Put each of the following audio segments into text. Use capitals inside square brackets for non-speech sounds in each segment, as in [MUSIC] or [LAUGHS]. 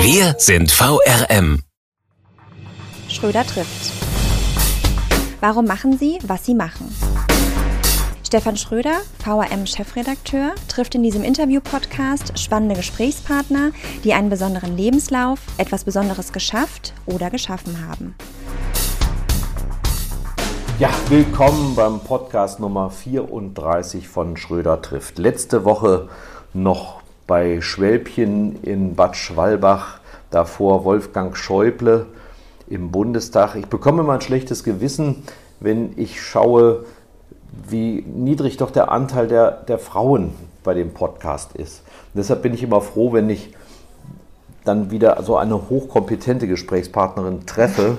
Wir sind VRM. Schröder trifft. Warum machen Sie, was Sie machen? Stefan Schröder, VRM-Chefredakteur, trifft in diesem Interview-Podcast spannende Gesprächspartner, die einen besonderen Lebenslauf, etwas Besonderes geschafft oder geschaffen haben. Ja, willkommen beim Podcast Nummer 34 von Schröder trifft. Letzte Woche noch bei Schwälbchen in Bad Schwalbach, davor Wolfgang Schäuble im Bundestag. Ich bekomme immer ein schlechtes Gewissen, wenn ich schaue, wie niedrig doch der Anteil der, der Frauen bei dem Podcast ist. Und deshalb bin ich immer froh, wenn ich dann wieder so eine hochkompetente Gesprächspartnerin treffe,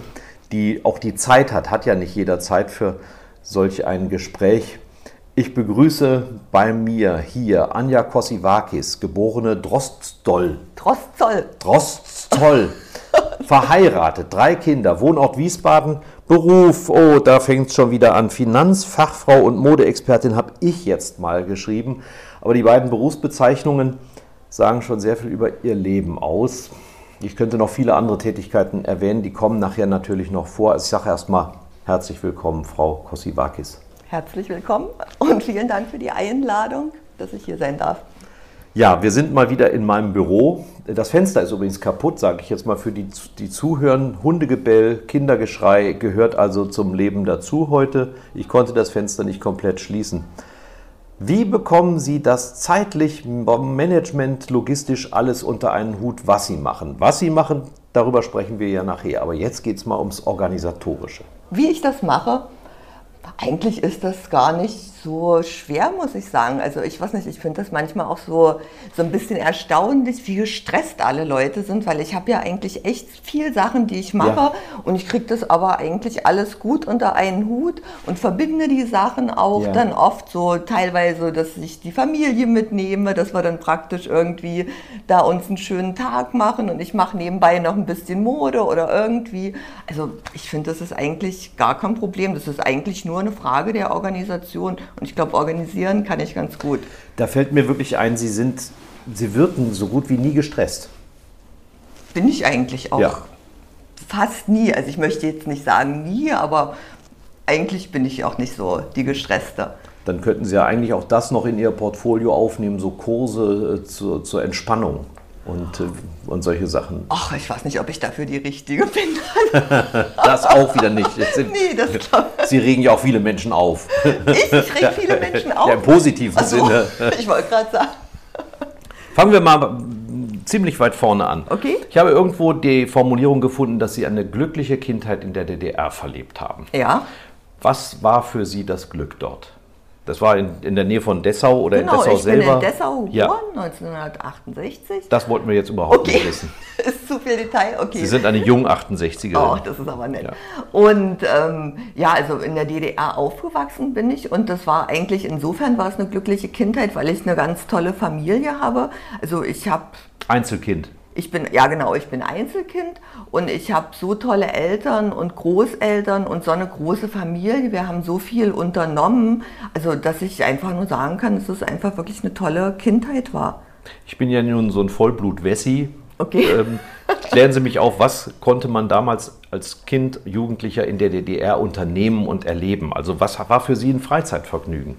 die auch die Zeit hat, hat ja nicht jeder Zeit für solch ein Gespräch. Ich begrüße bei mir hier Anja Kosivakis, geborene Drostdoll. Drostzoll. Drostzoll. [LAUGHS] Verheiratet, drei Kinder, Wohnort Wiesbaden, Beruf, oh, da fängt es schon wieder an. Finanzfachfrau und Modeexpertin habe ich jetzt mal geschrieben. Aber die beiden Berufsbezeichnungen sagen schon sehr viel über ihr Leben aus. Ich könnte noch viele andere Tätigkeiten erwähnen, die kommen nachher natürlich noch vor. Ich sage erstmal herzlich willkommen, Frau Kosivakis. Herzlich willkommen und vielen Dank für die Einladung, dass ich hier sein darf. Ja, wir sind mal wieder in meinem Büro. Das Fenster ist übrigens kaputt, sage ich jetzt mal für die, die zuhören. Hundegebell, Kindergeschrei gehört also zum Leben dazu heute. Ich konnte das Fenster nicht komplett schließen. Wie bekommen Sie das zeitlich, Management, logistisch alles unter einen Hut, was Sie machen? Was Sie machen, darüber sprechen wir ja nachher. Aber jetzt geht es mal ums Organisatorische. Wie ich das mache? Eigentlich ist das gar nicht so schwer, muss ich sagen. Also ich weiß nicht, ich finde das manchmal auch so, so ein bisschen erstaunlich, wie gestresst alle Leute sind, weil ich habe ja eigentlich echt viel Sachen, die ich mache ja. und ich kriege das aber eigentlich alles gut unter einen Hut und verbinde die Sachen auch ja. dann oft so teilweise, dass ich die Familie mitnehme, dass wir dann praktisch irgendwie da uns einen schönen Tag machen und ich mache nebenbei noch ein bisschen Mode oder irgendwie. Also ich finde, das ist eigentlich gar kein Problem. Das ist eigentlich nur eine Frage der Organisation. Und ich glaube, organisieren kann ich ganz gut. Da fällt mir wirklich ein, Sie sind, Sie wirken so gut wie nie gestresst. Bin ich eigentlich auch. Ja. Fast nie. Also ich möchte jetzt nicht sagen nie, aber eigentlich bin ich auch nicht so die gestresste. Dann könnten Sie ja eigentlich auch das noch in Ihr Portfolio aufnehmen, so Kurse äh, zur, zur Entspannung und, äh, und solche Sachen. Ach, ich weiß nicht, ob ich dafür die Richtige bin. [LAUGHS] das auch wieder nicht. [LAUGHS] Sind, nee, das [LAUGHS] Sie regen ja auch viele Menschen auf. Ich, ich reg viele Menschen auf? Ja, im positiven so, Sinne. Ich wollte gerade sagen. Fangen wir mal ziemlich weit vorne an. Okay. Ich habe irgendwo die Formulierung gefunden, dass Sie eine glückliche Kindheit in der DDR verlebt haben. Ja. Was war für Sie das Glück dort? Das war in, in der Nähe von Dessau oder genau, in Dessau ich selber? Bin in Dessau geboren, ja. 1968. Das wollten wir jetzt überhaupt okay. nicht wissen. [LAUGHS] ist zu viel Detail, okay. Sie sind eine jung 68erin. Oh, das ist aber nett. Ja. Und ähm, ja, also in der DDR aufgewachsen bin ich und das war eigentlich, insofern war es eine glückliche Kindheit, weil ich eine ganz tolle Familie habe. Also ich habe... Einzelkind. Ich bin, ja genau, ich bin Einzelkind und ich habe so tolle Eltern und Großeltern und so eine große Familie. Wir haben so viel unternommen, also dass ich einfach nur sagen kann, dass es einfach wirklich eine tolle Kindheit war. Ich bin ja nun so ein Vollblut-Wessi. Okay. Ähm, klären Sie mich auf, was konnte man damals als Kind, Jugendlicher in der DDR unternehmen und erleben? Also was war für Sie ein Freizeitvergnügen?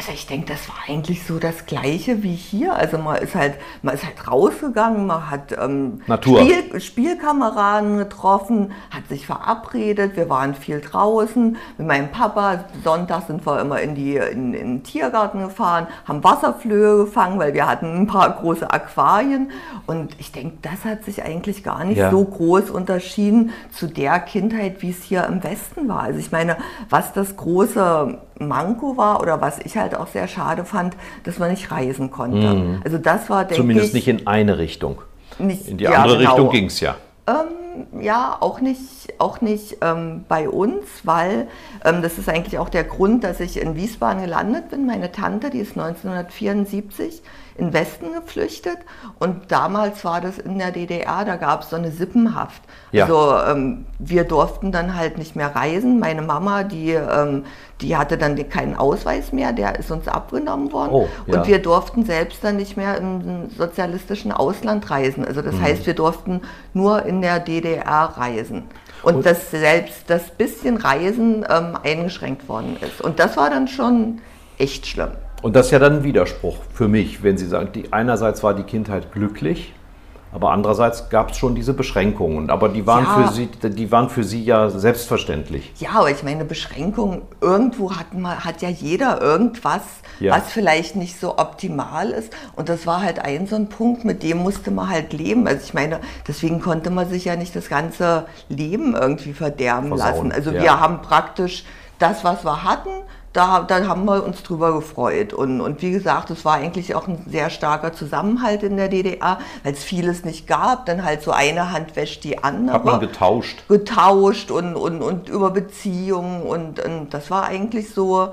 Also ich denke, das war eigentlich so das Gleiche wie hier. Also man ist halt, man ist halt rausgegangen, man hat ähm, Spiel, Spielkameraden getroffen, hat sich verabredet, wir waren viel draußen. Mit meinem Papa, Sonntag sind wir immer in, die, in, in den Tiergarten gefahren, haben Wasserflöhe gefangen, weil wir hatten ein paar große Aquarien. Und ich denke, das hat sich eigentlich gar nicht ja. so groß unterschieden zu der Kindheit, wie es hier im Westen war. Also ich meine, was das große Manko war oder was ich halt auch sehr schade fand, dass man nicht reisen konnte. Mhm. Also das war, denke Zumindest ich, nicht in eine Richtung. Nicht, in die andere ja, genau. Richtung ging es ja. Ähm, ja, auch nicht, auch nicht ähm, bei uns, weil ähm, das ist eigentlich auch der Grund, dass ich in Wiesbaden gelandet bin. Meine Tante, die ist 1974 in den Westen geflüchtet und damals war das in der DDR, da gab es so eine Sippenhaft. Ja. Also ähm, wir durften dann halt nicht mehr reisen. Meine Mama, die, ähm, die hatte dann keinen Ausweis mehr, der ist uns abgenommen worden. Oh, ja. Und wir durften selbst dann nicht mehr im sozialistischen Ausland reisen. Also das mhm. heißt, wir durften nur in der DDR reisen. Und, und dass selbst das bisschen Reisen ähm, eingeschränkt worden ist. Und das war dann schon echt schlimm. Und das ist ja dann ein Widerspruch für mich, wenn Sie sagen, die, einerseits war die Kindheit glücklich, aber andererseits gab es schon diese Beschränkungen. Aber die waren, ja. für Sie, die waren für Sie ja selbstverständlich. Ja, aber ich meine, Beschränkungen, irgendwo hat, man, hat ja jeder irgendwas, ja. was vielleicht nicht so optimal ist. Und das war halt ein so ein Punkt, mit dem musste man halt leben. Also ich meine, deswegen konnte man sich ja nicht das ganze Leben irgendwie verderben Versauen. lassen. Also ja. wir haben praktisch das, was wir hatten, da, da haben wir uns drüber gefreut. Und, und wie gesagt, es war eigentlich auch ein sehr starker Zusammenhalt in der DDR, weil es vieles nicht gab. Dann halt so eine Hand wäscht die andere. Hat man getauscht. Getauscht und, und, und über Beziehungen. Und, und das war eigentlich so, ja.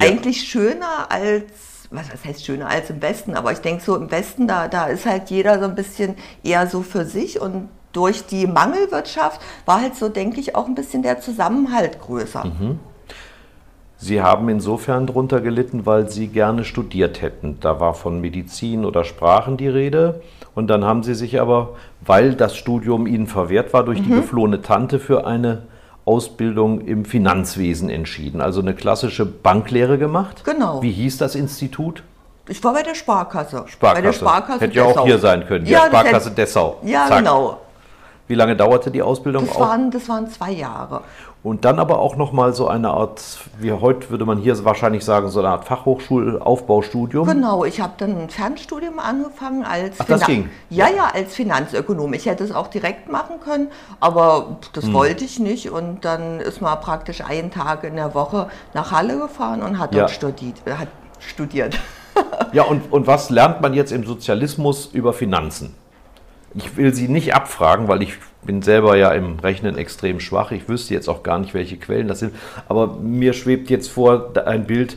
eigentlich schöner als was, was heißt schöner als im Westen, aber ich denke so im Westen, da, da ist halt jeder so ein bisschen eher so für sich und durch die Mangelwirtschaft war halt so, denke ich, auch ein bisschen der Zusammenhalt größer. Mhm. Sie haben insofern darunter gelitten, weil Sie gerne studiert hätten. Da war von Medizin oder Sprachen die Rede. Und dann haben Sie sich aber, weil das Studium Ihnen verwehrt war, durch mhm. die geflohene Tante für eine Ausbildung im Finanzwesen entschieden. Also eine klassische Banklehre gemacht. Genau. Wie hieß das Institut? Ich war bei der Sparkasse. Sparkasse. Bei der Sparkasse Hätte ja auch hier sein können. Ja, Sparkasse hätte, Dessau. Ja, Zack. genau. Wie lange dauerte die Ausbildung? Das waren, das waren zwei Jahre. Und dann aber auch nochmal so eine Art, wie heute würde man hier wahrscheinlich sagen, so eine Art Fachhochschulaufbaustudium. Genau, ich habe dann ein Fernstudium angefangen als, Ach, das ging. Ja, ja, als Finanzökonom. Ich hätte es auch direkt machen können, aber das hm. wollte ich nicht. Und dann ist man praktisch einen Tag in der Woche nach Halle gefahren und hat ja. dort studiert. Hat studiert. [LAUGHS] ja, und, und was lernt man jetzt im Sozialismus über Finanzen? Ich will Sie nicht abfragen, weil ich bin selber ja im Rechnen extrem schwach. Ich wüsste jetzt auch gar nicht, welche Quellen das sind. Aber mir schwebt jetzt vor ein Bild,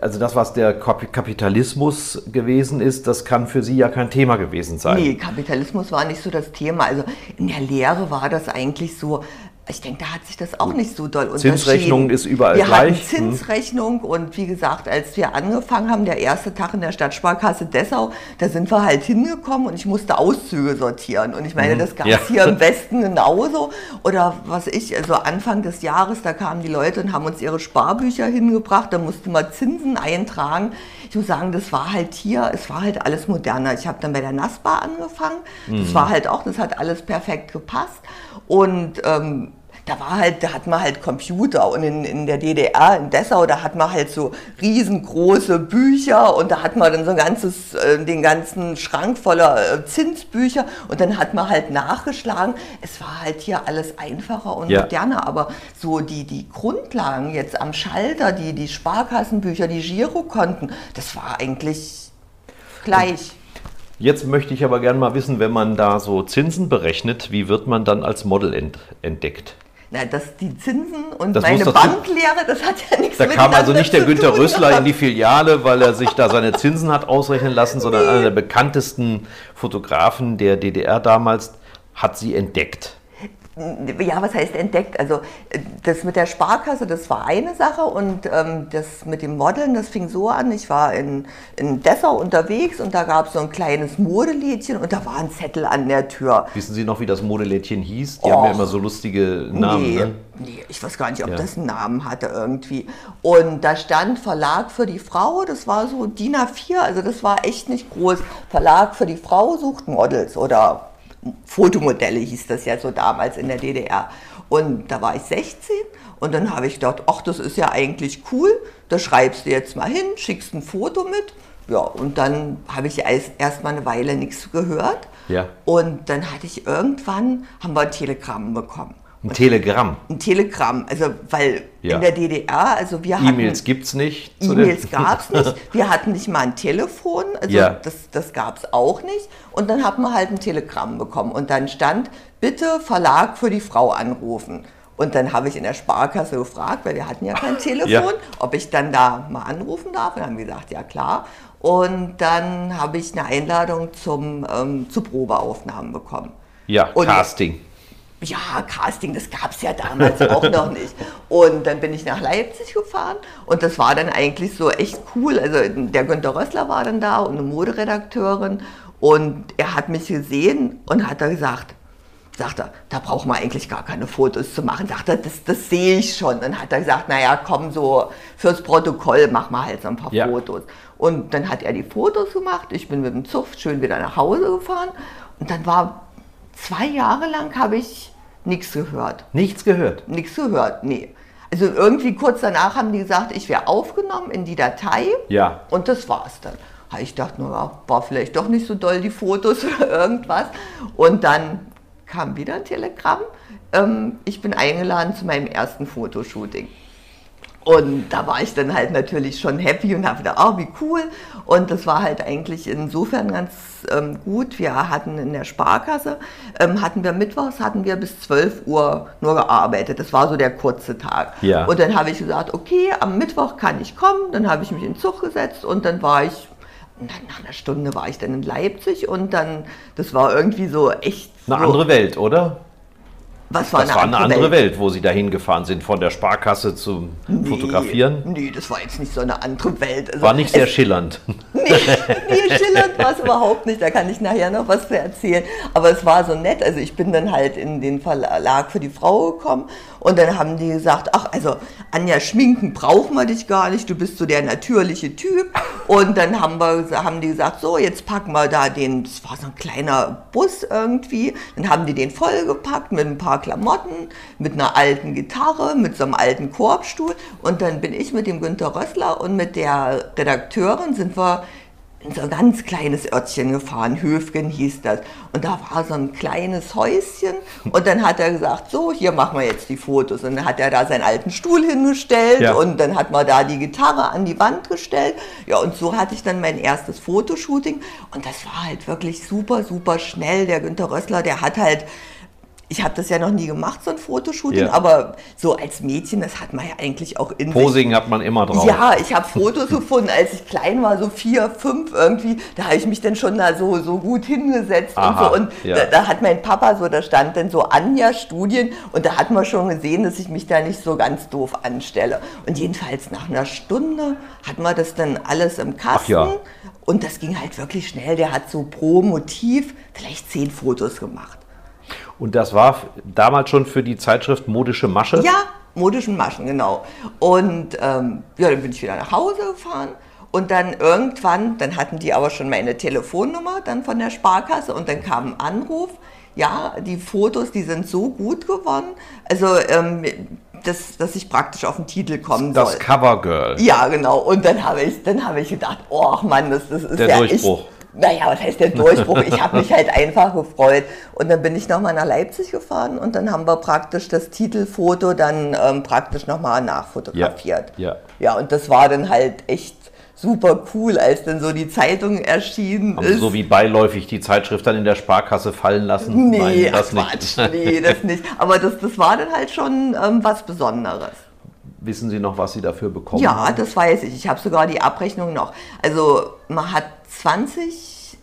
also das, was der Kapitalismus gewesen ist, das kann für Sie ja kein Thema gewesen sein. Nee, Kapitalismus war nicht so das Thema. Also in der Lehre war das eigentlich so, ich denke, da hat sich das auch nicht so doll unterschieden. Zinsrechnung ist überall wir gleich. Wir hatten Zinsrechnung und wie gesagt, als wir angefangen haben, der erste Tag in der Stadtsparkasse Dessau, da sind wir halt hingekommen und ich musste Auszüge sortieren. Und ich meine, mhm. das gab es ja. hier im [LAUGHS] Westen genauso. Oder was ich, also Anfang des Jahres, da kamen die Leute und haben uns ihre Sparbücher hingebracht, da mussten wir Zinsen eintragen. Ich muss sagen, das war halt hier, es war halt alles moderner. Ich habe dann bei der NASPA angefangen. Das mhm. war halt auch, das hat alles perfekt gepasst. Und ähm, da war halt, da hat man halt Computer und in, in der DDR, in Dessau, da hat man halt so riesengroße Bücher und da hat man dann so ein ganzes, äh, den ganzen Schrank voller äh, Zinsbücher und dann hat man halt nachgeschlagen. Es war halt hier alles einfacher und ja. moderner, aber so die, die Grundlagen jetzt am Schalter, die, die Sparkassenbücher, die Girokonten, das war eigentlich gleich. Jetzt möchte ich aber gerne mal wissen, wenn man da so Zinsen berechnet, wie wird man dann als Model ent entdeckt? Na, dass die Zinsen und das meine Banklehre, das hat ja nichts Da kam also nicht der Günter Rössler in die Filiale, weil er sich da seine Zinsen hat ausrechnen lassen, sondern nee. einer der bekanntesten Fotografen der DDR damals hat sie entdeckt ja, was heißt entdeckt? Also das mit der Sparkasse, das war eine Sache und ähm, das mit dem Modeln, das fing so an. Ich war in, in Dessau unterwegs und da gab es so ein kleines Modelädchen und da war ein Zettel an der Tür. Wissen Sie noch, wie das Modelädchen hieß? Die Och, haben ja immer so lustige Namen. Nee, ne? nee, ich weiß gar nicht, ob ja. das einen Namen hatte irgendwie. Und da stand Verlag für die Frau, das war so DIN A4, also das war echt nicht groß. Verlag für die Frau sucht Models oder Fotomodelle hieß das ja so damals in der DDR. Und da war ich 16 und dann habe ich gedacht, ach, das ist ja eigentlich cool, da schreibst du jetzt mal hin, schickst ein Foto mit. Ja, und dann habe ich erst mal eine Weile nichts gehört. Ja. Und dann hatte ich irgendwann, haben wir ein Telegramm bekommen. Ein Telegramm. Ein Telegramm, also weil Ja. in der DDR, also wir hatten... E-Mails gibt es nicht. E-Mails gab es nicht. [LAUGHS] Wir hatten nicht mal ein Telefon, also Ja. das, das gab es auch nicht. Und dann hat man halt ein Telegramm bekommen. Und dann stand, bitte Verlag für die Frau anrufen. Und dann habe ich in der Sparkasse gefragt, weil wir hatten ja kein [LAUGHS] Telefon, Ja. ob ich dann da mal anrufen darf. Und dann haben die gesagt, ja klar. Und dann habe ich eine Einladung zum, ähm, zu Probeaufnahmen bekommen. Ja, Und- Casting. Ja, Casting, das gab es ja damals auch noch nicht. Und dann bin ich nach Leipzig gefahren und das war dann eigentlich so echt cool. Also der Günter Rössler war dann da und eine Moderedakteurin und er hat mich gesehen und hat da gesagt, sagt er, da braucht man eigentlich gar keine Fotos zu machen. Sagt er, das, das sehe ich schon. Dann hat er gesagt, naja, komm so fürs Protokoll, mach mal halt so ein paar Ja. Fotos. Und dann hat er die Fotos gemacht. Ich bin mit dem Zug schön wieder nach Hause gefahren. Und dann war zwei Jahre lang habe ich nichts gehört. Nichts gehört. Nichts gehört, nee. Also irgendwie kurz danach haben die gesagt, ich wäre aufgenommen in die Datei. Ja. Und das war's dann. Ich dachte, naja, war vielleicht doch nicht so doll die Fotos [LAUGHS] oder irgendwas. Und dann kam wieder ein Telegramm. Ähm, ich bin eingeladen zu meinem ersten Fotoshooting. Und da war ich dann halt natürlich schon happy und habe gedacht, oh, wie cool. Und das war halt eigentlich insofern ganz ähm, gut. Wir hatten in der Sparkasse, ähm, hatten wir mittwochs, hatten wir bis 12 Uhr nur gearbeitet. Das war so der kurze Tag. Ja. Und dann habe ich gesagt, okay, am Mittwoch kann ich kommen. Dann habe ich mich in den Zug gesetzt und dann war ich, na, nach einer Stunde war ich dann in Leipzig und dann, das war irgendwie so echt. Eine so, andere Welt, oder? Was war Das war eine andere Welt, wo Sie dahin gefahren sind, von der Sparkasse zum Fotografieren. Nee, das war jetzt nicht so eine andere Welt. Also War nicht sehr es- schillernd. [LAUGHS] Nee, nee schillernd war es [LAUGHS] überhaupt nicht. Da kann ich nachher noch was zu erzählen. Aber es war so nett. Also ich bin dann halt in den Verlag für die Frau gekommen und dann haben die gesagt, ach, also Anja, schminken brauchen wir dich gar nicht. Du bist so der natürliche Typ. Und dann haben, wir, haben die gesagt, so, jetzt packen wir da den, das war so ein kleiner Bus irgendwie. Dann haben die den vollgepackt mit ein paar Klamotten, mit einer alten Gitarre, mit so einem alten Korbstuhl. Und dann bin ich mit dem Günter Rössler und mit der Redakteurin sind wir in so ein ganz kleines Örtchen gefahren, Höfgen hieß das. Und da war so ein kleines Häuschen und dann hat er gesagt, so, hier machen wir jetzt die Fotos. Und dann hat er da seinen alten Stuhl hingestellt Ja. und dann hat man da die Gitarre an die Wand gestellt. Ja, und so hatte ich dann mein erstes Fotoshooting und das war halt wirklich super, super schnell. Der Günter Rössler, der hat halt, ich habe das ja noch nie gemacht, so ein Fotoshooting, Ja. aber so als Mädchen, das hat man ja eigentlich auch in sich. Posing hat man immer drauf. Ja, ich habe Fotos [LAUGHS] gefunden, als ich klein war, so vier, fünf irgendwie. Da habe ich mich dann schon da so, so gut hingesetzt Aha, und so. Und ja. da, da hat mein Papa so, da stand dann so Anja Studien und da hat man schon gesehen, dass ich mich da nicht so ganz doof anstelle. Und jedenfalls nach einer Stunde hat man das dann alles im Kasten. ja. Und das ging halt wirklich schnell. Der hat so pro Motiv vielleicht zehn Fotos gemacht. Und das war damals schon für die Zeitschrift Modische Masche? Ja, modischen Maschen, genau. Und ähm, ja, dann bin ich wieder nach Hause gefahren. Und dann irgendwann, dann hatten die aber schon meine Telefonnummer dann von der Sparkasse und dann kam ein Anruf. Ja, die Fotos, die sind so gut geworden, also ähm, dass, dass ich praktisch auf den Titel kommen Das soll. Covergirl. Ja, genau. Und dann habe ich, dann habe ich gedacht, oh Mann, das, das ist Der ja Durchbruch. Ich, naja, was heißt der Durchbruch? Ich habe mich halt einfach gefreut. Und dann bin ich nochmal nach Leipzig gefahren und dann haben wir praktisch das Titelfoto dann ähm, praktisch nochmal nachfotografiert. Ja, ja. ja, und das war dann halt echt super cool, als dann so die Zeitung erschienen Haben ist. Sie so wie beiläufig die Zeitschrift dann in der Sparkasse fallen lassen? nee, Nein, das ach, nicht. Quatsch, nee, das nicht. Aber das, das war dann halt schon ähm, was Besonderes. Wissen Sie noch, was Sie dafür bekommen Ja, haben? das weiß ich. Ich habe sogar die Abrechnung noch. Also man hat 20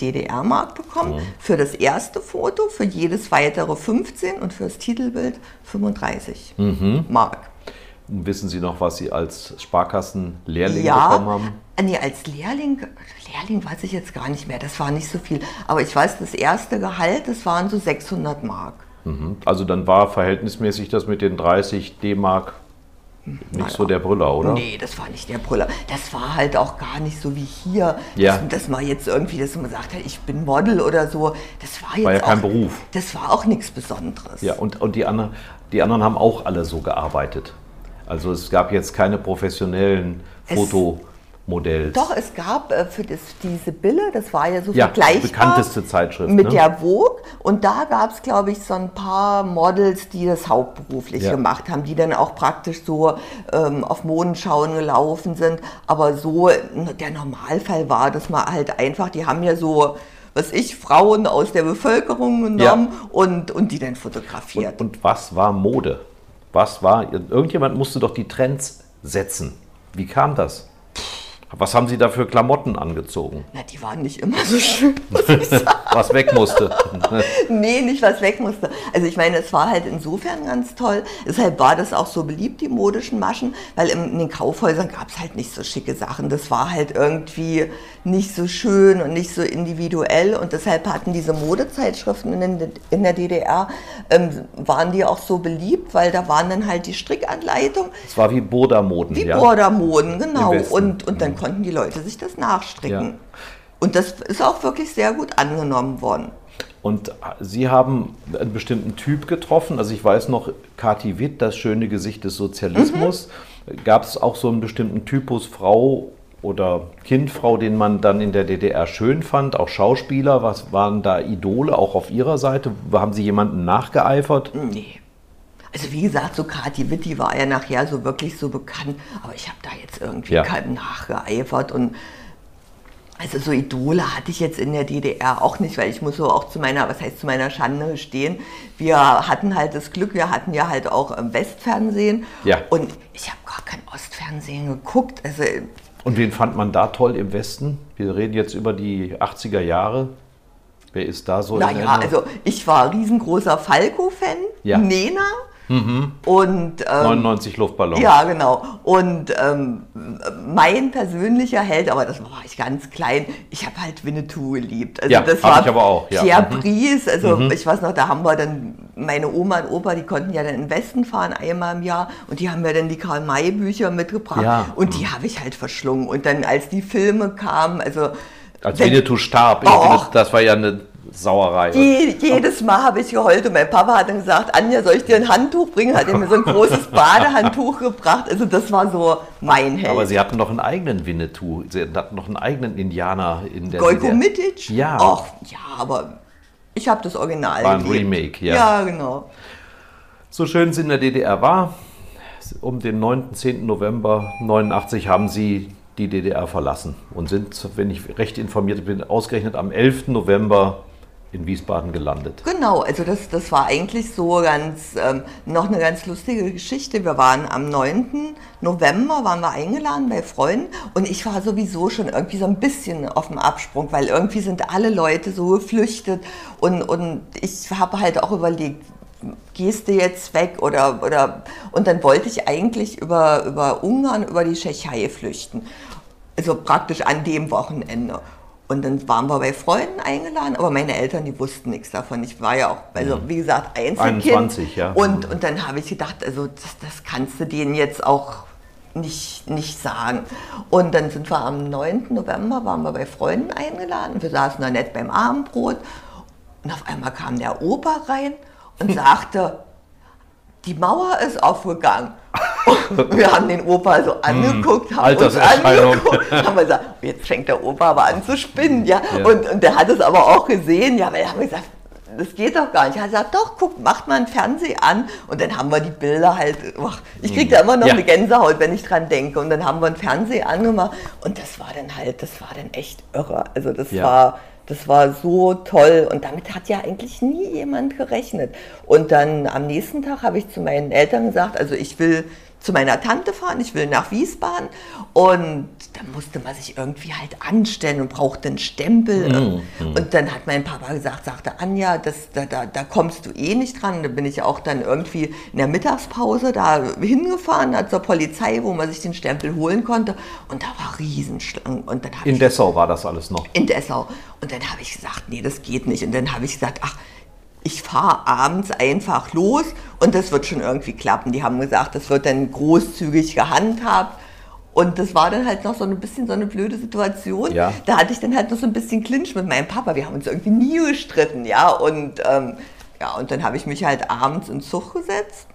DDR-Mark bekommen Mhm. für das erste Foto, für jedes weitere 15 und für das Titelbild 35 Mhm. Mark. Wissen Sie noch, was Sie als Sparkassenlehrling Ja, bekommen haben? äh, nee, als Lehrling, Lehrling weiß ich jetzt gar nicht mehr, das war nicht so viel. Aber ich weiß, das erste Gehalt, das waren so 600 Mark. Mhm. Also dann war verhältnismäßig das mit den 30 D-Mark nicht so der Brüller, oder? Nee, das war nicht der Brüller. Das war halt auch gar nicht so wie hier, Ja. dass, dass man jetzt irgendwie, dass man sagt, ich bin Model oder so. Das war jetzt War ja kein auch, Beruf. Das war auch nichts Besonderes. Ja, und, und die, anderen, die anderen haben auch alle so gearbeitet. Also es gab jetzt keine professionellen Es- Modells. Doch, es gab äh, für das, die Sibylle, das war ja so Ja, vergleichbar. bekannteste Zeitschrift, Mit ne? der Vogue. Und da gab es, glaube ich, so ein paar Models, die das hauptberuflich Ja. gemacht haben, die dann auch praktisch so ähm, auf Modenschauen gelaufen sind. Aber so der Normalfall war, dass man halt einfach, die haben ja so, was ich, Frauen aus der Bevölkerung genommen und, und die dann fotografiert. Und, und was war Mode? Was war, irgendjemand musste doch die Trends setzen. Wie kam das? Was haben Sie da für Klamotten angezogen? Na, die waren nicht immer so schön. [LAUGHS] [LAUGHS] Was weg musste? [LAUGHS] nee, nicht was weg musste. Also ich meine, es war halt insofern ganz toll. Deshalb war das auch so beliebt, die modischen Maschen, weil in, den Kaufhäusern gab es halt nicht so schicke Sachen. Das war halt irgendwie nicht so schön und nicht so individuell. Und deshalb hatten diese Modezeitschriften in, der DDR, ähm, waren die auch so beliebt, weil da waren dann halt die Strickanleitungen, Es war wie Burda-Moden, wie ja? Bordermoden, genau. Und, und dann konnten die Leute sich das nachstricken. Ja. Und das ist auch wirklich sehr gut angenommen worden. Und Sie haben einen bestimmten Typ getroffen. Also ich weiß noch, Kati Witt, das schöne Gesicht des Sozialismus. Mhm. Gab es auch so einen bestimmten Typus Frau oder Kindfrau, den man dann in der DDR schön fand? Auch Schauspieler, was waren da Idole auch auf Ihrer Seite? Haben Sie jemanden nachgeeifert? Nee. Also wie gesagt, so Kathi Witt, die war ja nachher so wirklich so bekannt, aber ich habe da jetzt irgendwie Ja. keinem nachgeeifert und also so Idole hatte ich jetzt in der DDR auch nicht, weil ich muss so auch zu meiner, was heißt zu meiner Schande stehen, wir hatten halt das Glück, wir hatten ja halt auch ähm, Westfernsehen Ja. und ich habe gar kein Ostfernsehen geguckt, also Und wen fand man da toll im Westen? Wir reden jetzt über die 80er Jahre. Wer ist da so Naja, also ich war riesengroßer Falco-Fan, Ja. Nena und ähm, 99 Luftballons. Ja, genau. Und ähm, mein persönlicher Held, aber das war ich ganz klein, ich habe halt Winnetou geliebt. Also Ja, das war ich aber auch, ja. Pierre Mhm. Brice, also ich weiß noch, da haben wir dann, meine Oma und Opa, die konnten ja dann in den Westen fahren, einmal im Jahr, und die haben mir dann die Karl-May-Bücher mitgebracht. Ja. Und die habe ich halt verschlungen. Und dann, als die Filme kamen, also Als Winnetou starb, Och. finde, das war ja eine Sauerei. Je, jedes Mal habe ich geheult und mein Papa hat dann gesagt, Anja, soll ich dir ein Handtuch bringen? Hat er mir so ein großes [LAUGHS] Badehandtuch gebracht. Also das war so mein Held. Aber sie hatten noch einen eigenen Winnetou. Sie hatten noch einen eigenen Indianer in der Golko DDR. Mitic? Ja. Ach, ja, aber ich habe das Original War ein geliebt. Remake, ja. Ja, genau. So schön es in der DDR war, um den 9. 10. November 89 haben sie die DDR verlassen und sind, wenn ich recht informiert bin, ausgerechnet am 11. November in Wiesbaden gelandet. Genau, also das, das war eigentlich so ganz, ähm, noch eine ganz lustige Geschichte. Wir waren am 9. November, waren wir eingeladen bei Freunden und ich war sowieso schon irgendwie so ein bisschen auf dem Absprung, weil irgendwie sind alle Leute so geflüchtet und, und ich habe halt auch überlegt, gehst du jetzt weg oder, oder und dann wollte ich eigentlich über, über Ungarn, über die Tschechei flüchten. Also praktisch an dem Wochenende. Und dann waren wir bei Freunden eingeladen, aber meine Eltern, die wussten nichts davon. Ich war ja auch, also wie gesagt, Einzelkind. 21, ja. Und, und dann habe ich gedacht, also das, das kannst du denen jetzt auch nicht, nicht sagen. Und dann sind wir am 9. November, waren wir bei Freunden eingeladen. Wir saßen da nett beim Abendbrot. Und auf einmal kam der Opa rein und [LAUGHS] sagte, die Mauer ist aufgegangen. Und wir haben den Opa so angeguckt, haben uns angeguckt, haben wir gesagt, jetzt fängt der Opa aber an zu spinnen, ja. Ja. Und, und der hat es aber auch gesehen, ja, weil er haben gesagt, das geht doch gar nicht. Er hat gesagt, doch, guck, macht mal einen Fernseher an. Und dann haben wir die Bilder halt, ach, ich kriege da immer noch Ja. eine Gänsehaut, wenn ich dran denke. Und dann haben wir einen Fernseher angemacht und das war dann halt, das war dann echt irre. Also das Ja. war, das war so toll und damit hat ja eigentlich nie jemand gerechnet. Und dann am nächsten Tag habe ich zu meinen Eltern gesagt, also ich will zu meiner Tante fahren, ich will nach Wiesbaden und dann musste man sich irgendwie halt anstellen und brauchte einen Stempel. Und dann hat mein Papa gesagt, sagte Anja, das, da, da, da kommst du eh nicht dran. Da bin ich auch dann irgendwie in der Mittagspause da hingefahren, da zur Polizei, wo man sich den Stempel holen konnte und da war Riesenschlangen. Und dann In ich Dessau war das alles noch. in Dessau. Und dann habe ich gesagt, nee, das geht nicht. Und dann habe ich gesagt, ach, ich fahre abends einfach los und das wird schon irgendwie klappen. Die haben gesagt, das wird dann großzügig gehandhabt. Und das war dann halt noch so ein bisschen so eine blöde Situation. Ja. Da hatte ich dann halt noch so ein bisschen Clinch mit meinem Papa. Wir haben uns irgendwie nie gestritten, ja. Und, ähm, ja, und dann habe ich mich halt abends in Zug gesetzt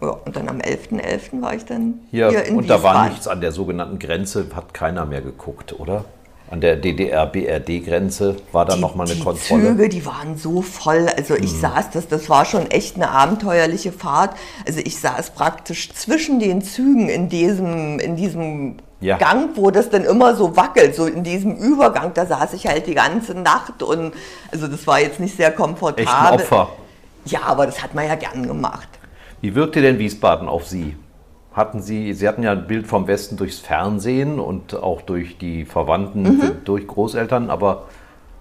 Ja, und dann am 11.11. war ich dann Hier, hier in und da war Wiesbaden. nichts an der sogenannten Grenze, hat keiner mehr geguckt, oder? An der DDR-BRD-Grenze war da die, nochmal eine die Kontrolle. Züge, die waren so voll. Also ich saß, das, das war schon echt eine abenteuerliche Fahrt. Also ich saß praktisch zwischen den Zügen in diesem, in diesem Ja. Gang, wo das dann immer so wackelt, so in diesem Übergang. Da saß ich halt die ganze Nacht und also das war jetzt nicht sehr komfortabel. Echt ein Opfer. Ja, aber das hat man ja gern gemacht. Wie wirkte denn Wiesbaden auf Sie? Hatten Sie, Sie hatten ja ein Bild vom Westen durchs Fernsehen und auch durch die Verwandten, Mhm. durch Großeltern, aber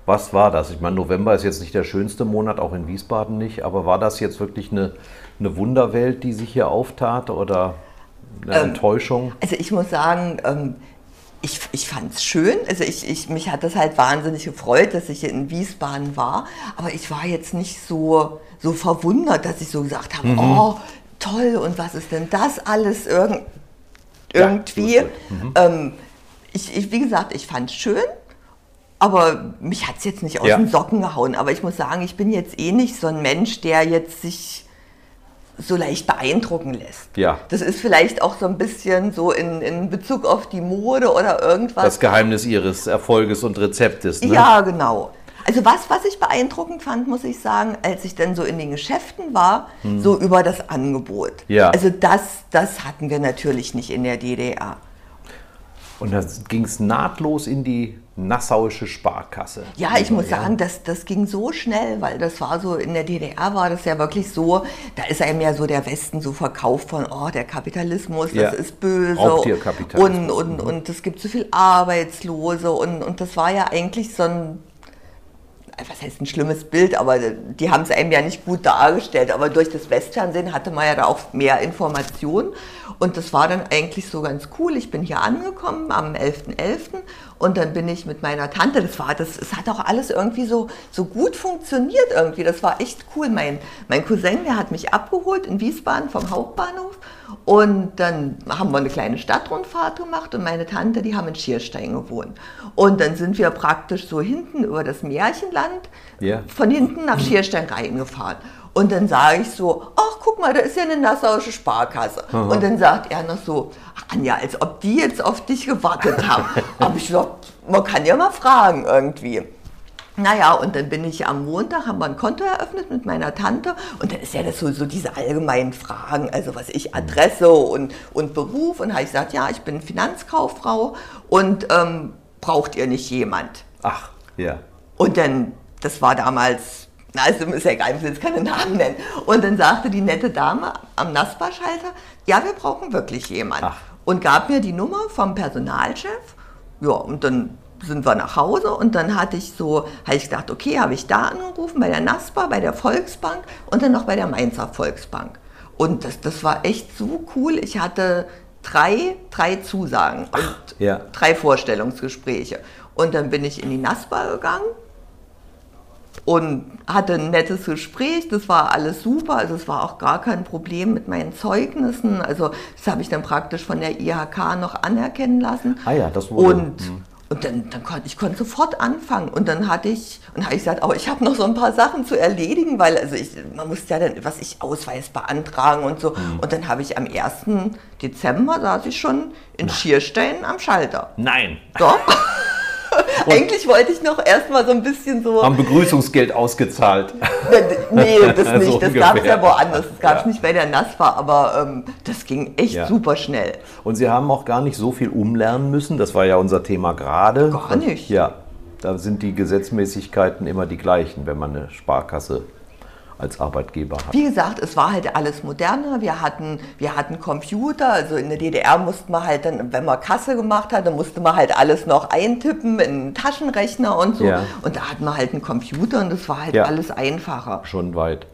was war das? Ich meine, November ist jetzt nicht der schönste Monat, auch in Wiesbaden nicht, aber war das jetzt wirklich eine, eine Wunderwelt, die sich hier auftat oder eine Ähm, Enttäuschung? Also ich muss sagen, ähm, ich, ich fand es schön. Also ich, ich, mich hat das halt wahnsinnig gefreut, dass ich hier in Wiesbaden war. Aber ich war jetzt nicht so, so verwundert, dass ich so gesagt habe, oh, toll, und was ist denn das alles irgend, Ja, irgendwie? ist es. ähm, ich, ich, wie gesagt, ich fand es schön. Aber mich hat es jetzt nicht aus Ja. den Socken gehauen. Aber ich muss sagen, ich bin jetzt eh nicht so ein Mensch, der jetzt sich so leicht beeindrucken lässt. Ja. Das ist vielleicht auch so ein bisschen so in, in Bezug auf die Mode oder irgendwas. Das Geheimnis Ihres Erfolges und Rezeptes, ne? Ja, genau. Also was, was ich beeindruckend fand, muss ich sagen, als ich dann so in den Geschäften war, so über das Angebot. Hm. Ja. Also das, das hatten wir natürlich nicht in der DDR. Und dann ging es nahtlos in die nassauische Sparkasse. Ja, ich muss sagen, das, das ging so schnell, weil das war so, in der DDR war das ja wirklich so, da ist einem ja so der Westen so verkauft von, oh, der Kapitalismus, Ja. das ist böse. Raubtierkapitalismus. Und, und, und es gibt so viel Arbeitslose und, und das war ja eigentlich so ein, was heißt ein schlimmes Bild, aber die haben es einem ja nicht gut dargestellt. Aber durch das Westfernsehen hatte man ja da auch mehr Informationen. Und das war dann eigentlich so ganz cool. Ich bin hier angekommen am 11.11. und dann bin ich mit meiner Tante, das war, das, es hat auch alles irgendwie so, so gut funktioniert irgendwie. Das war echt cool. Mein, mein Cousin, der hat mich abgeholt in Wiesbaden vom Hauptbahnhof und dann haben wir eine kleine Stadtrundfahrt gemacht und meine Tante, die haben in Schierstein gewohnt. Und dann sind wir praktisch so hinten über das Märchenland Ja. von hinten nach Schierstein reingefahren. Und dann sage ich so, ach guck mal, da ist ja eine nassauische Sparkasse. Und dann sagt er noch so, ach Anja, als ob die jetzt auf dich gewartet haben. [LAUGHS] Aber ich gesagt, man kann ja mal fragen irgendwie. Naja, und dann bin ich am Montag, haben wir ein Konto eröffnet mit meiner Tante und dann ist ja das so, so diese allgemeinen Fragen, also was ich, Adresse und, und Beruf und habe ich gesagt, ja, ich bin Finanzkauffrau und ähm, braucht ihr nicht jemand? Ach, ja. Und dann, das war damals, na, also ist ja egal, ich will jetzt keine Namen nennen. Und dann sagte die nette Dame am Naspa-Schalter, ja, wir brauchen wirklich jemanden. Ach. Und gab mir die Nummer vom Personalchef. Ja, und dann sind wir nach Hause und dann hatte ich so, habe ich gedacht, okay, habe ich da angerufen, bei der NASPA, bei der Volksbank und dann noch bei der Mainzer Volksbank. Und das, das war echt so cool. Ich hatte drei, drei Zusagen und ja. drei Vorstellungsgespräche. Und dann bin ich in die NASPA gegangen und hatte ein nettes Gespräch. Das war alles super. Also es war auch gar kein Problem mit meinen Zeugnissen. Also das habe ich dann praktisch von der IHK noch anerkennen lassen. Ah ja, das wurde- Und, und dann, dann konnte ich konnte sofort anfangen. Und dann hatte ich, und habe ich gesagt, oh, ich habe noch so ein paar Sachen zu erledigen, weil also ich, man muss ja dann, was ich, Ausweis beantragen und so. Und dann habe ich am 1. Dezember saß ich schon in Schierstein am Schalter. Nein. Doch. [LAUGHS] Eigentlich wollte ich noch erstmal so ein bisschen so. Haben Begrüßungsgeld ausgezahlt. Nee, das [LAUGHS] So nicht. Das gab es ja woanders. Das gab es Ja. nicht bei der NASFA, aber ähm, das ging echt Ja. super schnell. Und Sie haben auch gar nicht so viel umlernen müssen. Das war ja unser Thema gerade. Gar nicht. Ja, da sind die Gesetzmäßigkeiten immer die gleichen, wenn man eine Sparkasse als Arbeitgeber hat. Wie gesagt, es war halt alles moderner. Wir hatten, wir hatten Computer. Also in der DDR musste man halt dann, wenn man Kasse gemacht hat, dann musste man halt alles noch eintippen in einen Taschenrechner und so. Ja. Und da hatten wir halt einen Computer und das war halt Ja. alles einfacher. Schon weit.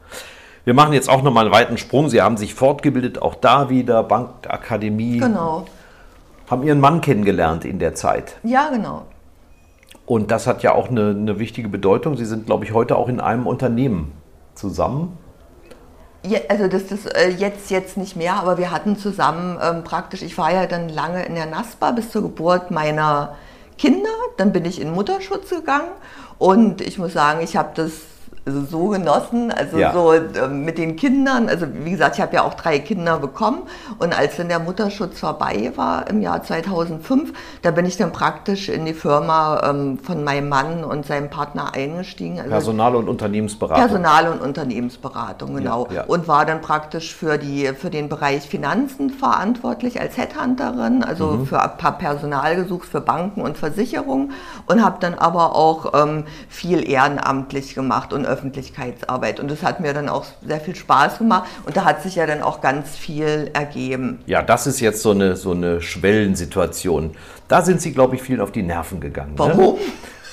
Wir machen jetzt auch nochmal einen weiten Sprung. Sie haben sich fortgebildet, auch da wieder, Bankakademie. Genau. Haben Ihren Mann kennengelernt in der Zeit. Ja, genau. Und das hat ja auch eine, eine wichtige Bedeutung. Sie sind, glaube ich, heute auch in einem Unternehmen zusammen. Ja, also das ist äh, jetzt, jetzt nicht mehr, aber wir hatten zusammen ähm, praktisch, ich war ja dann lange in der NASPA bis zur Geburt meiner Kinder, dann bin ich in Mutterschutz gegangen und ich muss sagen, ich habe das also so genossen, also Ja. so äh, mit den Kindern. Also wie gesagt, ich habe ja auch drei Kinder bekommen und als dann der Mutterschutz vorbei war im Jahr 2005, da bin ich dann praktisch in die Firma ähm, von meinem Mann und seinem Partner eingestiegen. Also Personal- und Unternehmensberatung. Personal- und Unternehmensberatung, genau. Ja, ja. Und war dann praktisch für, die, für den Bereich Finanzen verantwortlich als Headhunterin, also Mhm. für ein paar Personal gesucht für Banken und Versicherungen und habe dann aber auch ähm, viel ehrenamtlich gemacht und Öffentlichkeitsarbeit. Und das hat mir dann auch sehr viel Spaß gemacht und da hat sich ja dann auch ganz viel ergeben. Ja, das ist jetzt so eine, so eine Schwellensituation. Da sind Sie, glaube ich, vielen auf die Nerven gegangen. Warum? Ne?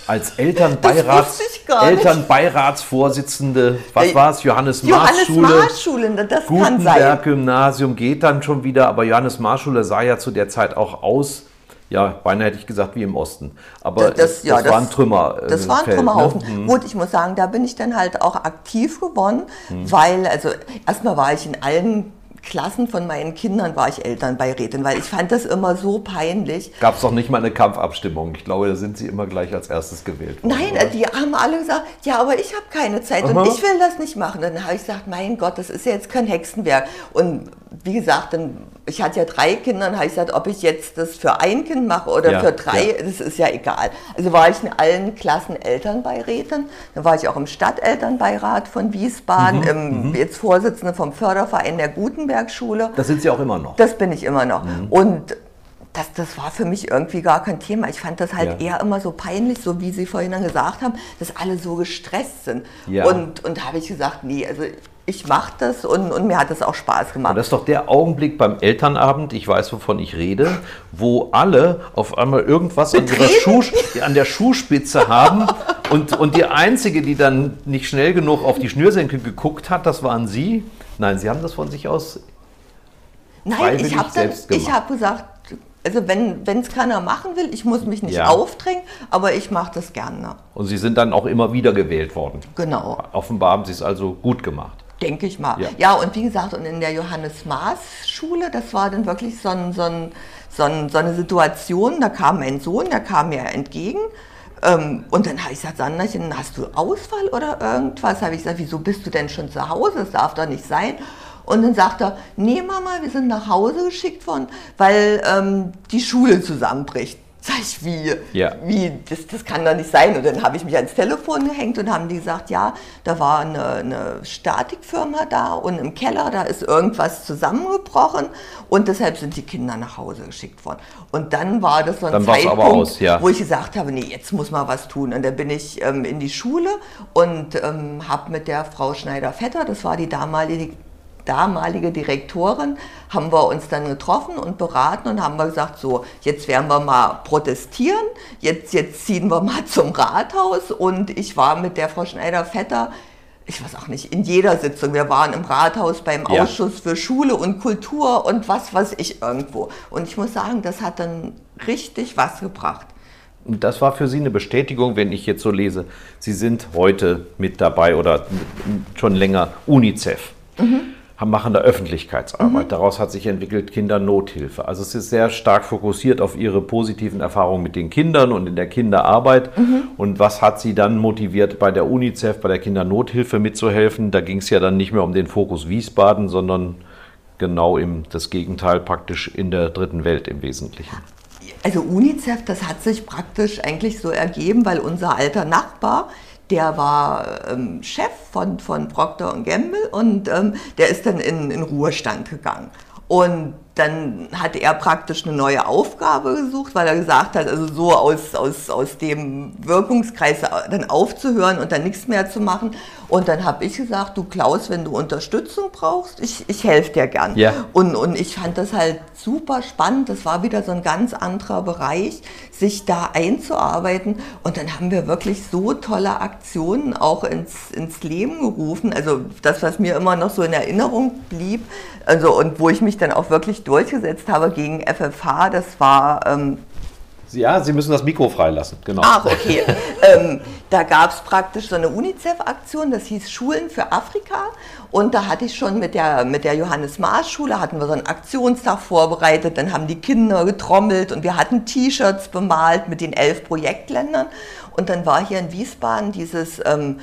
Als Elternbeirats. Elternbeiratsvorsitzende, was war es? Johannes Johannes Maas-Schule. Maas-Schule, das kann sein. Gutenberg-Gymnasium geht dann schon wieder, aber Johannes Maas-Schule sah ja zu der Zeit auch aus, ja, beinahe hätte ich gesagt, wie im Osten. Aber das, ja, das war ein Trümmer. äh, Das war ein Feld, Trümmerhaufen. Ne? Mhm. Gut, ich muss sagen, da bin ich dann halt auch aktiv geworden, weil, also erstmal war ich in allen Klassen von meinen Kindern war ich Elternbeirätin, weil ich fand das immer so peinlich. Gab es doch nicht mal eine Kampfabstimmung. Ich glaube, da sind Sie immer gleich als erstes gewählt worden. Nein, oder? äh, die haben alle gesagt, ja, aber ich habe keine Zeit Aha. und ich will das nicht machen. Dann habe ich gesagt, mein Gott, das ist ja jetzt kein Hexenwerk. Und wie gesagt, dann, ich hatte ja drei Kinder und habe ich gesagt, ob ich jetzt das für ein Kind mache oder Ja, für drei, ja. das ist ja egal. Also war ich in allen Klassen Elternbeirätin. Dann war ich auch im Stadtelternbeirat von Wiesbaden, Mhm, im, jetzt Vorsitzende vom Förderverein der Gutenberg-Schule. Das sind Sie auch immer noch. Das bin ich immer noch. Mhm. Und das, das war für mich irgendwie gar kein Thema. Ich fand das halt Ja. eher immer so peinlich, so wie Sie vorhin dann gesagt haben, dass alle so gestresst sind. Ja. Und, und da habe ich gesagt, nee, also ich mache das und, und mir hat das auch Spaß Und gemacht. das ist doch der Augenblick beim Elternabend, ich weiß, wovon ich rede, wo alle auf einmal irgendwas an, Schuh, an der Schuhspitze haben und, und die Einzige, die dann nicht schnell genug auf die Schnürsenkel geguckt hat, das waren Sie. Nein, Sie haben das von sich aus. Nein, ich habe hab gesagt, also wenn es keiner machen will, ich muss mich nicht Ja. aufdrängen, aber ich mache das gerne. Und Sie sind dann auch immer wieder gewählt worden. Genau. Offenbar haben Sie es also gut gemacht. Denke ich mal. Ja. Ja. und wie gesagt, und in der Johannes Maas Schule, das war dann wirklich so, ein, so, ein, so, ein, so eine Situation, da kam mein Sohn, der kam mir entgegen. Ähm, und dann habe ich gesagt, Sanderchen, hast du Ausfall oder irgendwas? Habe ich gesagt, wieso bist du denn schon zu Hause? Das darf doch nicht sein. Und dann sagt er, nee Mama, wir sind nach Hause geschickt worden, weil ähm, die Schule zusammenbricht. Sag ich, wie? Ja. Wie? Das, das kann doch nicht sein. Und dann habe ich mich ans Telefon gehängt und haben die gesagt, ja, da war eine, eine Statikfirma da und im Keller, da ist irgendwas zusammengebrochen und deshalb sind die Kinder nach Hause geschickt worden. Und dann war das so ein Dann Zeitpunkt, aus, ja. wo ich gesagt habe, nee, jetzt muss mal was tun. Und dann bin ich ähm, in die Schule und ähm, habe mit der Frau Schneider-Vetter, das war die damalige damalige Direktorin, haben wir uns dann getroffen und beraten und haben wir gesagt, so, jetzt werden wir mal protestieren, jetzt, jetzt ziehen wir mal [LAUGHS] zum Rathaus und ich war mit der Frau Schneider-Vetter, ich weiß auch nicht, in jeder Sitzung, wir waren im Rathaus beim Ja. Ausschuss für Schule und Kultur und was weiß ich irgendwo. Und ich muss sagen, das hat dann richtig was gebracht. Und das war für Sie eine Bestätigung, wenn ich jetzt so lese, Sie sind heute mit dabei oder schon länger UNICEF. Haben, machen da Öffentlichkeitsarbeit. Daraus hat sich entwickelt Kindernothilfe. Also es ist sehr stark fokussiert auf Ihre positiven Erfahrungen mit den Kindern und in der Kinderarbeit. Und was hat Sie dann motiviert, bei der UNICEF, bei der Kindernothilfe mitzuhelfen? Da ging es ja dann nicht mehr um den Fokus Wiesbaden, sondern genau im das Gegenteil praktisch in der dritten Welt im Wesentlichen. Also UNICEF, das hat sich praktisch eigentlich so ergeben, weil unser alter Nachbar, der war ähm, Chef von, von Procter Gamble und ähm, der ist dann in, in Ruhestand gegangen. Und dann hatte er praktisch eine neue Aufgabe gesucht, weil er gesagt hat, also so aus, aus, aus dem Wirkungskreis dann aufzuhören und dann nichts mehr zu machen. Und dann habe ich gesagt, du Klaus, wenn du Unterstützung brauchst, ich, ich helfe dir gern. Ja. Und, und ich fand das halt super spannend. Das war wieder so ein ganz anderer Bereich, sich da einzuarbeiten. Und dann haben wir wirklich so tolle Aktionen auch ins, ins Leben gerufen. Also das, was mir immer noch so in Erinnerung blieb, also und wo ich mich dann auch wirklich durchgesetzt habe gegen FFH, das war ähm, Ja, Sie müssen das Mikro freilassen, genau. Ach, okay. [LAUGHS] ähm, da gab es praktisch so eine UNICEF-Aktion, das hieß Schulen für Afrika. Und da hatte ich schon mit der, mit der Johannes Maas Schule, hatten wir so einen Aktionstag vorbereitet, dann haben die Kinder getrommelt und wir hatten T-Shirts bemalt mit den elf Projektländern. Und dann war hier in Wiesbaden dieses ähm,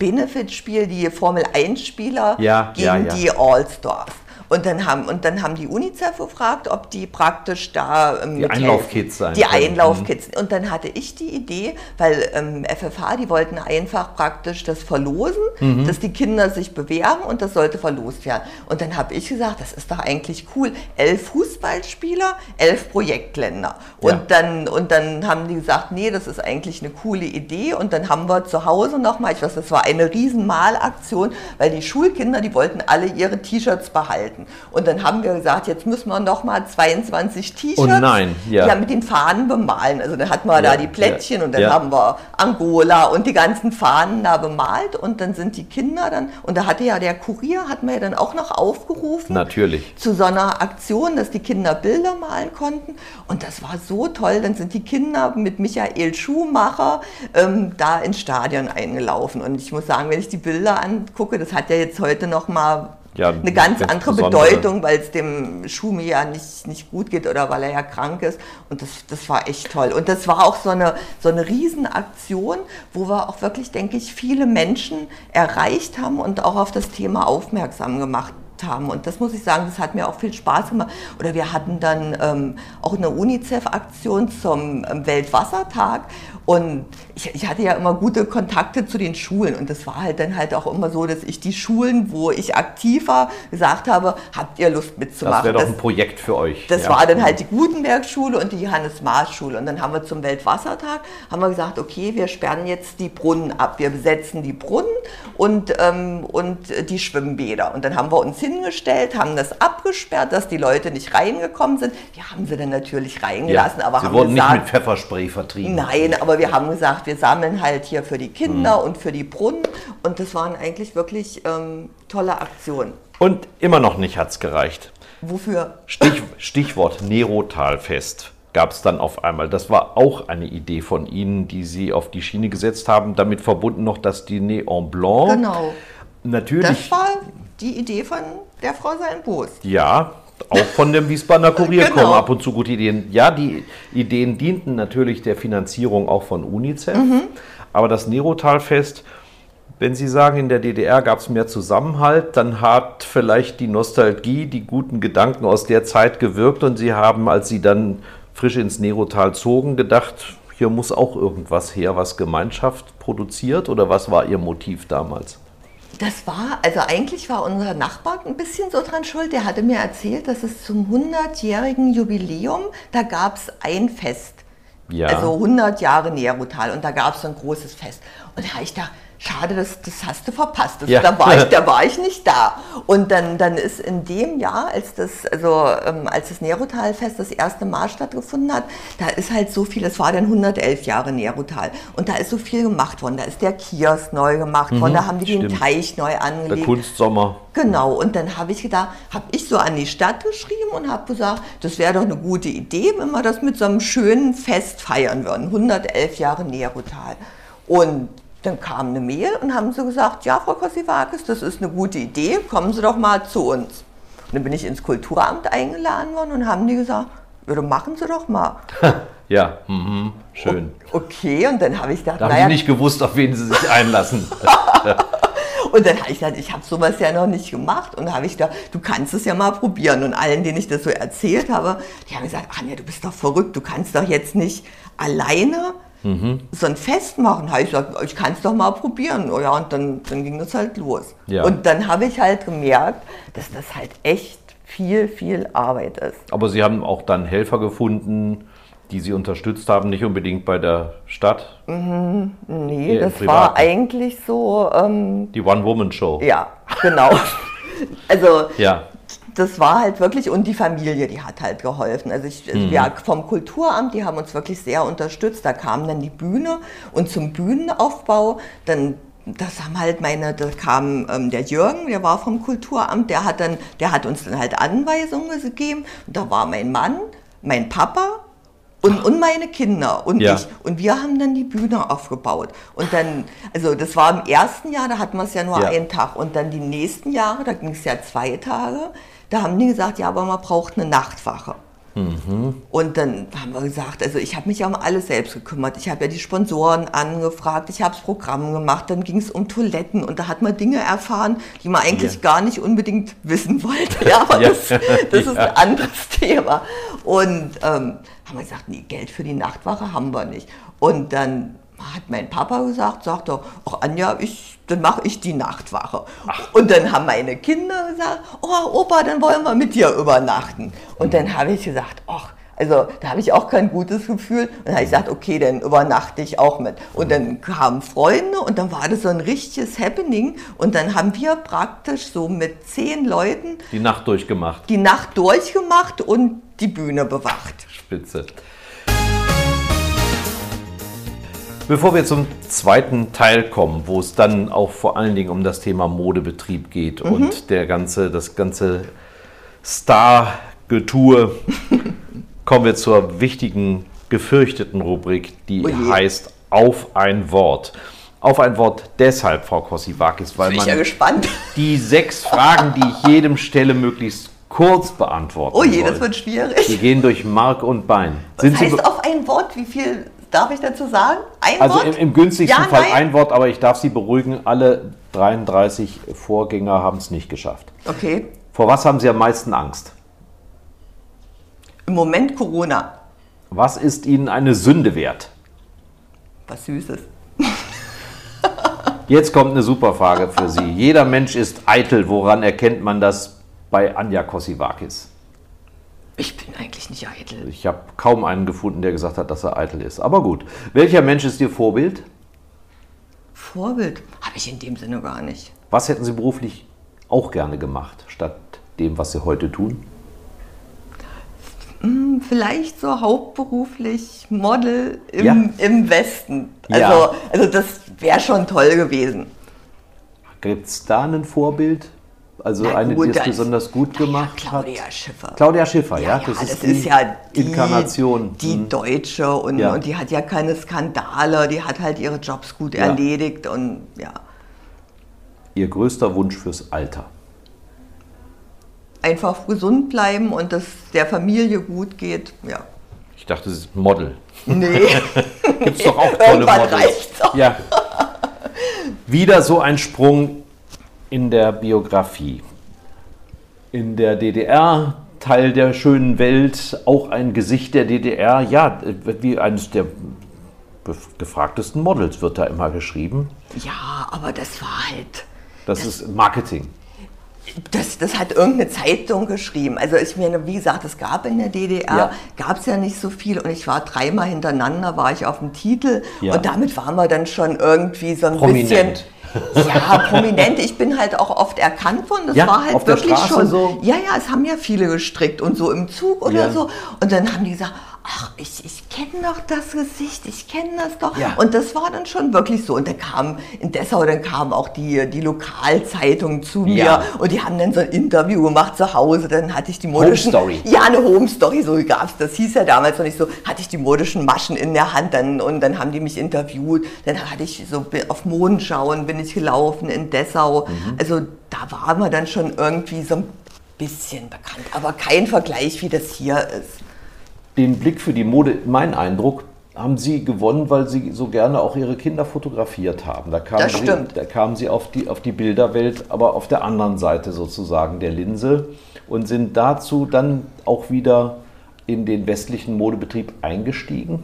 Benefitspiel, die Formel-1-Spieler Ja, gegen ja, ja. die All-Stars. Und dann, haben, und dann haben die UNICEF gefragt, ob die praktisch da ähm, Die. Einlaufkids sein Die. Mhm. Einlaufkids. Und dann hatte ich die Idee, weil ähm, FFH, die wollten einfach praktisch das verlosen, Mhm. dass die Kinder sich bewerben und das sollte verlost werden. Und dann habe ich gesagt, das ist doch eigentlich cool. Elf Fußballspieler, elf Projektländer. Und, Ja. dann, und dann haben die gesagt, nee, das ist eigentlich eine coole Idee. Und dann haben wir zu Hause nochmal, ich weiß, das war eine riesen Malaktion, weil die Schulkinder, die wollten alle ihre T-Shirts behalten. Und dann haben wir gesagt, jetzt müssen wir nochmal 22 T-Shirts Oh nein, ja. mit den Fahnen bemalen. Also dann hatten wir Ja, da die Plättchen ja, und dann ja. haben wir Angola und die ganzen Fahnen da bemalt und dann sind die Kinder dann, und da hatte ja der Kurier, hat man ja dann auch noch aufgerufen Natürlich. zu so einer Aktion, dass die Kinder Bilder malen konnten. Und das war so toll. Dann sind die Kinder mit Michael Schumacher ähm, da ins Stadion eingelaufen. Und ich muss sagen, wenn ich die Bilder angucke, das hat ja jetzt heute noch mal Ja, eine ganz andere besondere. Bedeutung, weil es dem Schumi ja nicht, nicht gut geht oder weil er ja krank ist. Und das, das war echt toll. Und das war auch so eine, so eine Riesenaktion, wo wir auch wirklich, denke ich, viele Menschen erreicht haben und auch auf das Thema aufmerksam gemacht haben. Und das muss ich sagen, das hat mir auch viel Spaß gemacht. Oder wir hatten dann ähm, auch eine UNICEF-Aktion zum ähm, Weltwassertag. Und ich, ich hatte ja immer gute Kontakte zu den Schulen. Und das war halt dann halt auch immer so, dass ich die Schulen, wo ich aktiv war, gesagt habe, habt ihr Lust Das mitzumachen? wäre doch Das- ein Projekt für euch. das ja. war dann halt die Gutenberg-Schule und die Johannes-Maas-Schule. Und dann haben wir zum Weltwassertag, haben wir gesagt, okay, wir sperren jetzt die Brunnen ab. Wir besetzen die Brunnen und, ähm, und die Schwimmbäder. Und dann haben wir uns hingestellt, haben das abgesperrt, dass die Leute nicht reingekommen sind. Die haben sie dann natürlich ja. reingelassen, aber Sie haben wurden gesagt, nicht mit Pfefferspray vertrieben. Nein, aber wir haben gesagt, wir sammeln halt hier für die Kinder und für die Brunnen. Und das waren eigentlich wirklich ähm, tolle Aktionen. Und immer noch nicht hat es gereicht. Wofür? Stich, Stichwort Nerotalfest gab es dann auf einmal. Das war auch eine Idee von Ihnen, die Sie auf die Schiene gesetzt haben. Damit verbunden noch das Diner en Blanc. Genau. Natürlich. Das war die Idee von der Frau Seinbos. Ja, auch von dem Wiesbadener Kurier Genau. kommen ab und zu gute Ideen. Ja, die Ideen dienten natürlich der Finanzierung auch von UNICEF. Mhm. Aber das Nerotalfest, wenn Sie sagen, in der DDR gab es mehr Zusammenhalt, dann hat vielleicht die Nostalgie, die guten Gedanken aus der Zeit gewirkt und Sie haben, als Sie dann frisch ins Nerotal zogen, gedacht, hier muss auch irgendwas her, was Gemeinschaft produziert oder was war Ihr Motiv damals? Das war, also eigentlich war unser Nachbar ein bisschen so dran schuld. Der hatte mir erzählt, dass es zum 100-jährigen Jubiläum, da gab es ein Fest. Ja. Also 100 Jahre Nerotal und da gab es so ein großes Fest. Und da habe ich gedacht, schade, das, das hast du verpasst. Das, Ja. da, war ich, da [LAUGHS] war ich nicht da. Und dann, dann ist in dem Jahr, als das, also, ähm, als das Nerotal-Fest das erste Mal stattgefunden hat, da ist halt so viel, es war dann 111 Jahre Nerotal. Und da ist so viel gemacht worden. Da ist der Kiosk neu gemacht worden, da haben die den Mhm, stimmt. Teich neu Der angelegt. Kunstsommer. Genau, und dann habe ich gedacht, habe ich so an die Stadt geschrieben und habe gesagt, das wäre doch eine gute Idee, wenn wir das mit so einem schönen Fest feiern würden. 111 Jahre Nerotal. Und dann kam eine Mail und haben sie gesagt, ja, Frau Kossivakis, das ist eine gute Idee, kommen Sie doch mal zu uns. Und dann bin ich ins Kulturamt eingeladen worden und haben die gesagt, ja, dann machen Sie doch mal. [LAUGHS] Ja, mhm, schön. Okay, und dann habe ich gedacht, Da haben naja, Sie nicht gewusst, auf wen Sie sich einlassen. [LAUGHS] Und dann habe ich gesagt, ich habe sowas ja noch nicht gemacht. Und da habe ich gedacht, du kannst es ja mal probieren. Und allen, denen ich das so erzählt habe, die haben gesagt, Anja, du bist doch verrückt, du kannst doch jetzt nicht alleine so ein Fest machen. Habe ich gesagt, ich kann es doch mal probieren. Oh ja, und dann, dann ging das halt los. Ja. Und dann habe ich halt gemerkt, dass das halt echt viel, viel Arbeit ist. Aber Sie haben auch dann Helfer gefunden, die Sie unterstützt haben, nicht unbedingt bei der Stadt. Nee, Eher im das war eigentlich so, ähm, Die One-Woman-Show. ja, genau. [LAUGHS] also Ja. Das war halt wirklich, und die Familie, die hat halt geholfen. Also ich, Mhm. also wir vom Kulturamt, die haben uns wirklich sehr unterstützt. Da kam dann die Bühne und zum Bühnenaufbau, dann das haben halt meine, da kam ähm, der Jürgen, der war vom Kulturamt, der hat dann, der hat uns dann halt Anweisungen gegeben. Und da war mein Mann, mein Papa und, und meine Kinder und Ja. ich. Und wir haben dann die Bühne aufgebaut. Und dann, also das war im ersten Jahr, da hatten wir es ja nur Ja. einen Tag. Und dann die nächsten Jahre, da ging es ja zwei Tage, da haben die gesagt, ja, aber man braucht eine Nachtwache. Und dann haben wir gesagt, also ich habe mich ja um alles selbst gekümmert. Ich habe ja die Sponsoren angefragt, ich habe das Programm gemacht, dann ging es um Toiletten und da hat man Dinge erfahren, die man eigentlich Ja. gar nicht unbedingt wissen wollte. Ja, [LAUGHS] aber Ja. das, das [LAUGHS] ist ein anderes Thema. Und ähm, haben wir gesagt, nee, Geld für die Nachtwache haben wir nicht. Und dann hat mein Papa gesagt, sagt er, ach Anja, ich, dann mache ich die Nachtwache. Und dann haben meine Kinder gesagt, oh Opa, dann wollen wir mit dir übernachten. Und dann habe ich gesagt, ach, also da habe ich auch kein gutes Gefühl. Und dann habe ich gesagt, okay, dann übernachte ich auch mit. Und dann kamen Freunde und dann war das so ein richtiges Happening. Und dann haben wir praktisch so mit zehn Leuten Die Nacht durchgemacht. die Nacht durchgemacht und die Bühne bewacht. Spitze. Bevor wir zum zweiten Teil kommen, wo es dann auch vor allen Dingen um das Thema Modebetrieb geht Mhm. und der ganze, das ganze Star-Getue, [LAUGHS] kommen wir zur wichtigen, gefürchteten Rubrik, die Oh je. heißt Auf ein Wort. Auf ein Wort deshalb, Frau Kossivakis, weil ja man gespannt. [LAUGHS] die sechs Fragen, die ich jedem stelle, möglichst kurz beantworten Oh je, soll. das wird Die schwierig. gehen durch Mark und Bein. Das Sind Sie heißt be- auf ein Wort, wie viel darf ich dazu sagen? Ein also Wort? im, im günstigsten Ja, Fall nein? ein Wort, aber ich darf Sie beruhigen, alle 33 Vorgänger haben es nicht geschafft. Okay, Vor was haben Sie am meisten Angst? im Moment Corona. Was ist Ihnen eine Sünde wert? Was Süßes. Jetzt kommt eine super Frage für Sie. Jeder Mensch ist eitel. Woran erkennt man das bei Anja Kossivakis? Ich bin eigentlich nicht eitel. Ich habe kaum einen gefunden, der gesagt hat, dass er eitel ist. Aber gut. Welcher Mensch ist Ihr Vorbild? Vorbild habe ich in dem Sinne gar nicht. Was hätten Sie beruflich auch gerne gemacht, statt dem, was Sie heute tun? Hm, Vielleicht so hauptberuflich Model im, Ja. im Westen. Also, Ja. also das wäre schon toll gewesen. Gibt es da ein Vorbild? Also Na eine, gut, die es das- besonders gut gemacht ja, hat? Claudia Schiffer. Claudia Schiffer, ja. Ja, ja, das, das, ist, die ist ja die Inkarnation. Die Hm. Deutsche und, Ja. und die hat ja keine Skandale, die hat halt ihre Jobs gut Ja. erledigt und ja. Ihr größter Wunsch fürs Alter. Einfach gesund bleiben und dass der Familie gut geht, ja. Ich dachte, sie ist Model. Nee, [LAUGHS] Gibt es doch auch [LAUGHS] tolle Models. reicht's auch. Ja. [LAUGHS] Wieder so ein Sprung in der Biografie. In der DDR, Teil der schönen Welt, auch ein Gesicht der DDR. Ja, wie eines der gefragtesten Models wird da immer geschrieben. ja, aber das war halt, Das ist Marketing. das, das hat irgendeine Zeitung geschrieben. Also ich meine, wie gesagt, es gab in der DDR, Ja. gab es ja nicht so viel und ich war dreimal hintereinander, war ich auf dem Titel Ja. und damit waren wir dann schon irgendwie so ein Prominent. bisschen... Ja, prominent. Ich bin halt auch oft erkannt worden. Das Ja, war halt wirklich schon. so? Ja, ja, es haben ja viele gestrickt und so im Zug oder Ja. so. Und dann haben die gesagt, ach, ich, ich kenne doch das Gesicht, ich kenne das doch. Ja. Und das war dann schon wirklich so. Und dann kam in Dessau, dann kamen auch die, die Lokalzeitungen zu mir Ja. und die haben dann so ein Interview gemacht zu Hause. Dann hatte ich die modischen. Home Story. Ja, eine Home Story, so gab's. Das hieß ja damals noch nicht so. Hatte ich die modischen Maschen in der Hand dann und dann haben die mich interviewt. Dann hatte ich so auf Mondschauen bin ich gelaufen in Dessau. Mhm. Also da waren wir dann schon irgendwie so ein bisschen bekannt, aber kein Vergleich, wie das hier ist. Den Blick für die Mode, mein Eindruck, haben Sie gewonnen, weil Sie so gerne auch Ihre Kinder fotografiert haben. Da kamen, Das stimmt. Sie, da kamen Sie auf die, auf die Bilderwelt, aber auf der anderen Seite sozusagen der Linse und sind dazu dann auch wieder in den westlichen Modebetrieb eingestiegen.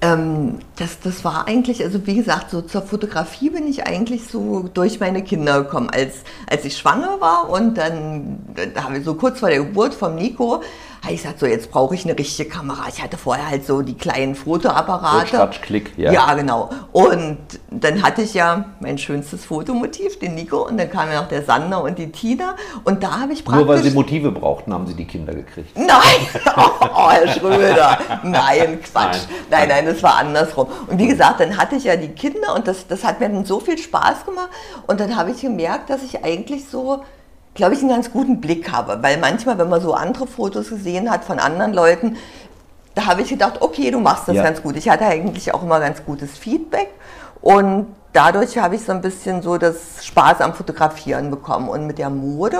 Ähm, das, das war eigentlich, also wie gesagt, so zur Fotografie bin ich eigentlich so durch meine Kinder gekommen. Als, als ich schwanger war und dann, da habe ich so kurz vor der Geburt vom Nico, habe ich gesagt, so jetzt brauche ich eine richtige Kamera. Ich hatte vorher halt so die kleinen Fotoapparate. So Klatsch, Klick, ja. ja, genau. Und dann hatte ich ja mein schönstes Fotomotiv, den Nico, und dann kam ja noch der Sander und die Tina. Und da habe ich praktisch... Nur weil Sie Motive brauchten, haben Sie die Kinder gekriegt. [LAUGHS] Nein, oh, Herr Schröder, nein, Quatsch. Nein. Nein, nein, das war andersrum. Und wie gesagt, dann hatte ich ja die Kinder und das, das hat mir dann so viel Spaß gemacht. Und dann habe ich gemerkt, dass ich eigentlich so, glaube ich, einen ganz guten Blick habe. Weil manchmal, wenn man so andere Fotos gesehen hat von anderen Leuten, da habe ich gedacht, okay, du machst das Ja. ganz gut. Ich hatte eigentlich auch immer ganz gutes Feedback und dadurch habe ich so ein bisschen so das Spaß am Fotografieren bekommen. Und mit der Mode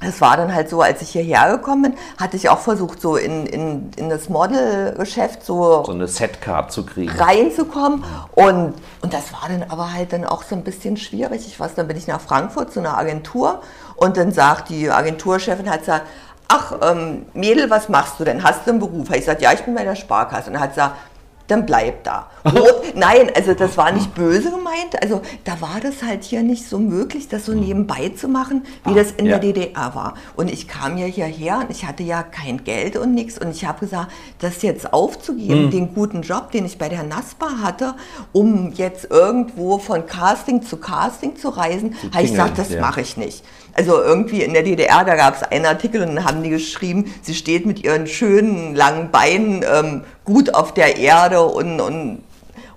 es war dann halt so, als ich hierher gekommen bin, hatte ich auch versucht, so in, in, in das Modelgeschäft so, so eine Setcard zu kriegen. reinzukommen. Und, und das war dann aber halt dann auch so ein bisschen schwierig. Ich weiß, dann bin ich nach Frankfurt zu einer Agentur und dann sagt die Agenturchefin, hat gesagt, ach ähm, Mädel, was machst du denn? Hast du einen Beruf? Habe ich gesagt, ja, ich bin bei der Sparkasse. Und dann hat sie gesagt, dann bleib da. [LAUGHS] Und, nein, also das war nicht böse gemeint. Also da war das halt hier nicht so möglich, das so nebenbei zu machen, wie das in ja. der DDR war. Und ich kam ja hierher und ich hatte ja kein Geld und nichts. Und ich habe gesagt, das jetzt aufzugeben, den guten Job, den ich bei der NASPA hatte, um jetzt irgendwo von Casting zu Casting zu reisen, habe ich gesagt, das ja. mache ich nicht. Also irgendwie in der DDR, da gab es einen Artikel und dann haben die geschrieben, sie steht mit ihren schönen langen Beinen ähm, gut auf der Erde und, und,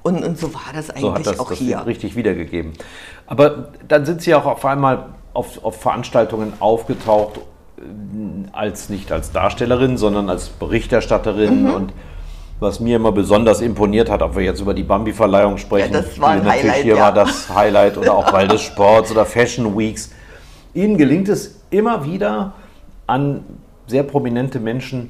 und, und so war das eigentlich So hat das, auch das hier. richtig wiedergegeben. Aber dann sind Sie auch auf einmal auf, auf Veranstaltungen aufgetaucht, äh, als nicht als Darstellerin, sondern als Berichterstatterin Mhm. und was mir immer besonders imponiert hat, ob wir jetzt über die Bambi-Verleihung sprechen, Ja, das war ein natürlich Highlight, hier ja. war das Highlight oder auch [LAUGHS] Ball des Sports oder Fashion Weeks. Ihnen gelingt es immer wieder, an sehr prominente Menschen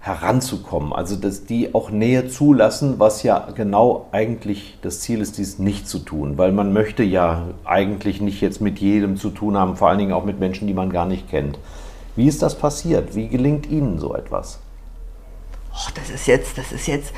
heranzukommen, also dass die auch Nähe zulassen, was ja genau eigentlich das Ziel ist, dies nicht zu tun, weil man möchte ja eigentlich nicht jetzt mit jedem zu tun haben, vor allen Dingen auch mit Menschen, die man gar nicht kennt. Wie ist das passiert? Wie gelingt Ihnen so etwas? Och, das ist jetzt, das ist jetzt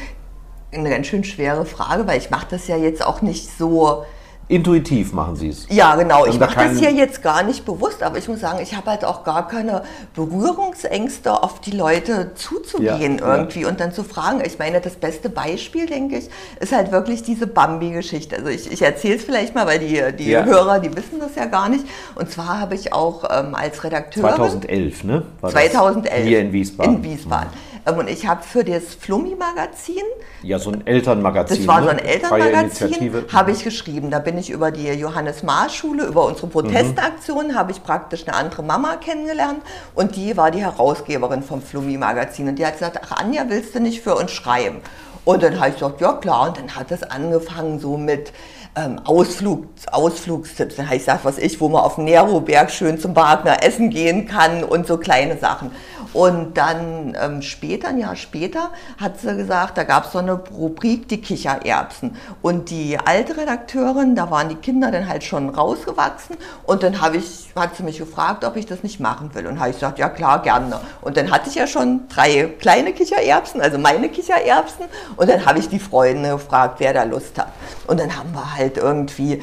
eine ganz schön schwere Frage, weil ich mache das ja jetzt auch nicht so. Intuitiv machen Sie es. Ja, genau. Haben Ich mache das hier jetzt gar nicht bewusst, aber ich muss sagen, ich habe halt auch gar keine Berührungsängste, auf die Leute zuzugehen Ja, ja. irgendwie und dann zu fragen. Ich meine, das beste Beispiel, denke ich, ist halt wirklich diese Bambi-Geschichte. Also ich, ich erzähle es vielleicht mal, weil die, die Ja. Hörer, die wissen das ja gar nicht. Und zwar habe ich auch ähm, als Redakteurin 2011, ne? War das 2011 Hier in Wiesbaden. In Wiesbaden. Ähm, Und ich habe für das Flummi-Magazin Ja, so ein Elternmagazin. das war so ein ne? Freie Elternmagazin, habe ich geschrieben. Da bin ich über die Johannes Maas Schule, über unsere Protestaktion, habe ich praktisch eine andere Mama kennengelernt und die war die Herausgeberin vom Flummi-Magazin. Und die hat gesagt, ach Anja, willst du nicht für uns schreiben? Und dann habe ich gesagt, ja klar. Und dann hat es angefangen so mit ähm, Ausflug, Ausflugstipps. Dann ich gesagt, was ich, wo man auf dem Neroberg schön zum Wagner essen gehen kann und so kleine Sachen. Und dann ähm, später, ein Jahr später, hat sie gesagt, da gab es so eine Rubrik, die Kichererbsen. Und die alte Redakteurin, da waren die Kinder dann halt schon rausgewachsen. Und dann ich, hat sie mich gefragt, ob ich das nicht machen will. Und habe ich gesagt, ja klar, gerne. Und dann hatte ich ja schon drei kleine Kichererbsen, also meine Kichererbsen. Und dann habe ich die Freunde gefragt, wer da Lust hat. Und dann haben wir halt irgendwie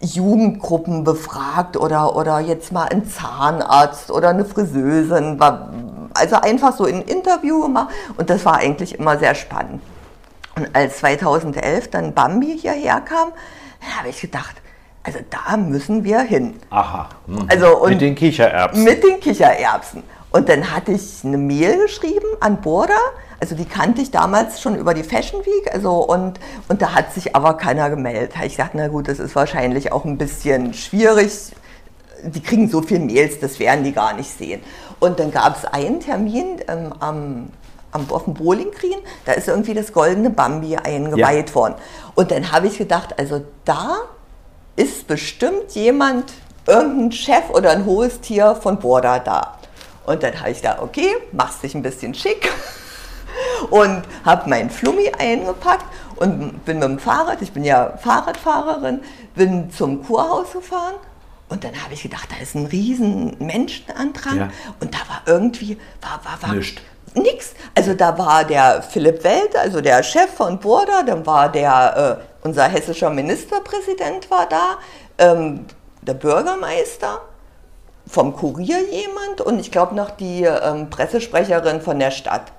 Jugendgruppen befragt oder, oder jetzt mal ein Zahnarzt oder eine Friseusin. Also einfach so ein Interview gemacht und das war eigentlich immer sehr spannend. Und als 2011 dann Bambi hierher kam, habe ich gedacht, also da müssen wir hin. Aha. mhm. Also und Mit den Kichererbsen. mit den Kichererbsen. Und dann hatte ich eine Mail geschrieben an Burda. Also die kannte ich damals schon über die Fashion Week. Also und, und da hat sich aber keiner gemeldet. Ich gesagt, na gut, das ist wahrscheinlich auch ein bisschen schwierig. Die kriegen so viele Mails, das werden die gar nicht sehen. Und dann gab es einen Termin ähm, am, am, auf dem Bowling Green, da ist irgendwie das goldene Bambi eingeweiht worden. Und dann habe ich gedacht, also da ist bestimmt jemand, irgendein Chef oder ein hohes Tier von Borda da. Und dann habe ich da, okay, machst dich ein bisschen schick und habe mein Flummi eingepackt und bin mit dem Fahrrad, ich bin ja Fahrradfahrerin, bin zum Kurhaus gefahren und dann habe ich gedacht, da ist ein riesen Menschenandrang Ja. und da war irgendwie, war, war, war Nischt. Nix. Also da war der Philipp Welt, also der Chef von Burda, dann war der, äh, unser hessischer Ministerpräsident war da, ähm, der Bürgermeister, vom Kurier jemand und ich glaube noch die ähm, Pressesprecherin von der Stadt.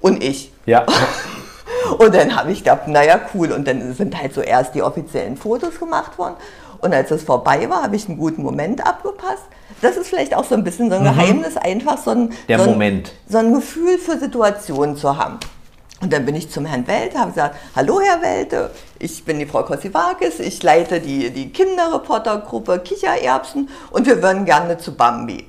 Und ich. Ja. [LAUGHS] Und dann habe ich gedacht, naja, cool. Und dann sind halt so erst die offiziellen Fotos gemacht worden. Und als es vorbei war, habe ich einen guten Moment abgepasst. Das ist vielleicht auch so ein bisschen so ein Geheimnis, einfach so ein, Mhm. Der so ein, Moment. so ein Gefühl für Situationen zu haben. Und dann bin ich zum Herrn Welte, habe gesagt, hallo Herr Welte, ich bin die Frau Kossivakis, ich leite die, die Kinderreportergruppe Kichererbsen und wir würden gerne zu Bambi.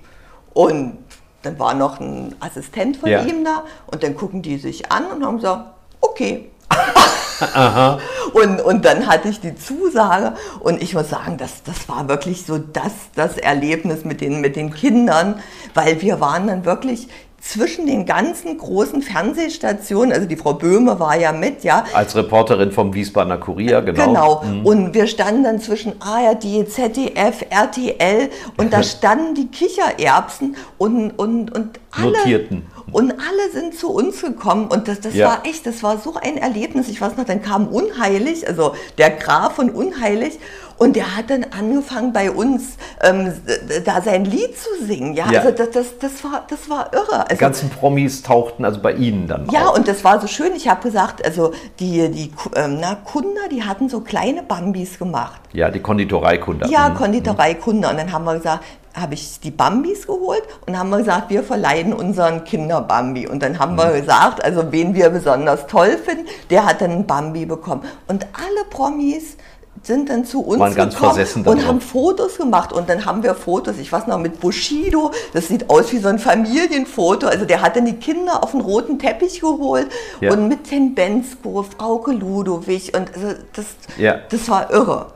Und dann war noch ein Assistent von Ja. ihm da und dann gucken die sich an und haben gesagt, okay. [LAUGHS] und, und dann hatte ich die Zusage und ich muss sagen, das, das war wirklich so das, das Erlebnis mit den, mit den Kindern, weil wir waren dann wirklich zwischen den ganzen großen Fernsehstationen, also die Frau Böhme war ja mit, ja. Als Reporterin vom Wiesbadener Kurier, genau. Genau. Mhm. Und wir standen dann zwischen ARD, ZDF, RTL und da [LAUGHS] standen die Kichererbsen und, und, und alle. Notierten. Und alle sind zu uns gekommen und das, das Ja. war echt, das war so ein Erlebnis. Ich weiß noch, dann kam Unheilig, also der Graf von Unheilig und der hat dann angefangen bei uns ähm, da sein Lied zu singen. Ja, Ja. also das, das, das, war, das war irre. Die Also, ganzen Promis tauchten also bei Ihnen dann ja, auf. und das war so schön. Ich habe gesagt, also die, die ähm, na, Kunder, die hatten so kleine Bambis gemacht. Ja, die Konditoreikunde. Ja, Mhm. Konditoreikunde. Und dann haben wir gesagt, habe ich die Bambis geholt und haben wir gesagt, wir verleihen unseren Kinder Bambi. Und dann haben Mhm. wir gesagt, also wen wir besonders toll finden, der hat dann einen Bambi bekommen. Und alle Promis sind dann zu uns Waren gekommen und haben Fotos gemacht. Und dann haben wir Fotos, ich weiß noch, mit Bushido. Das sieht aus wie so ein Familienfoto. Also der hat dann die Kinder auf den roten Teppich geholt Ja. und mit Ten Bensko, Frauke Ludowig. Und also das, Ja. das war irre.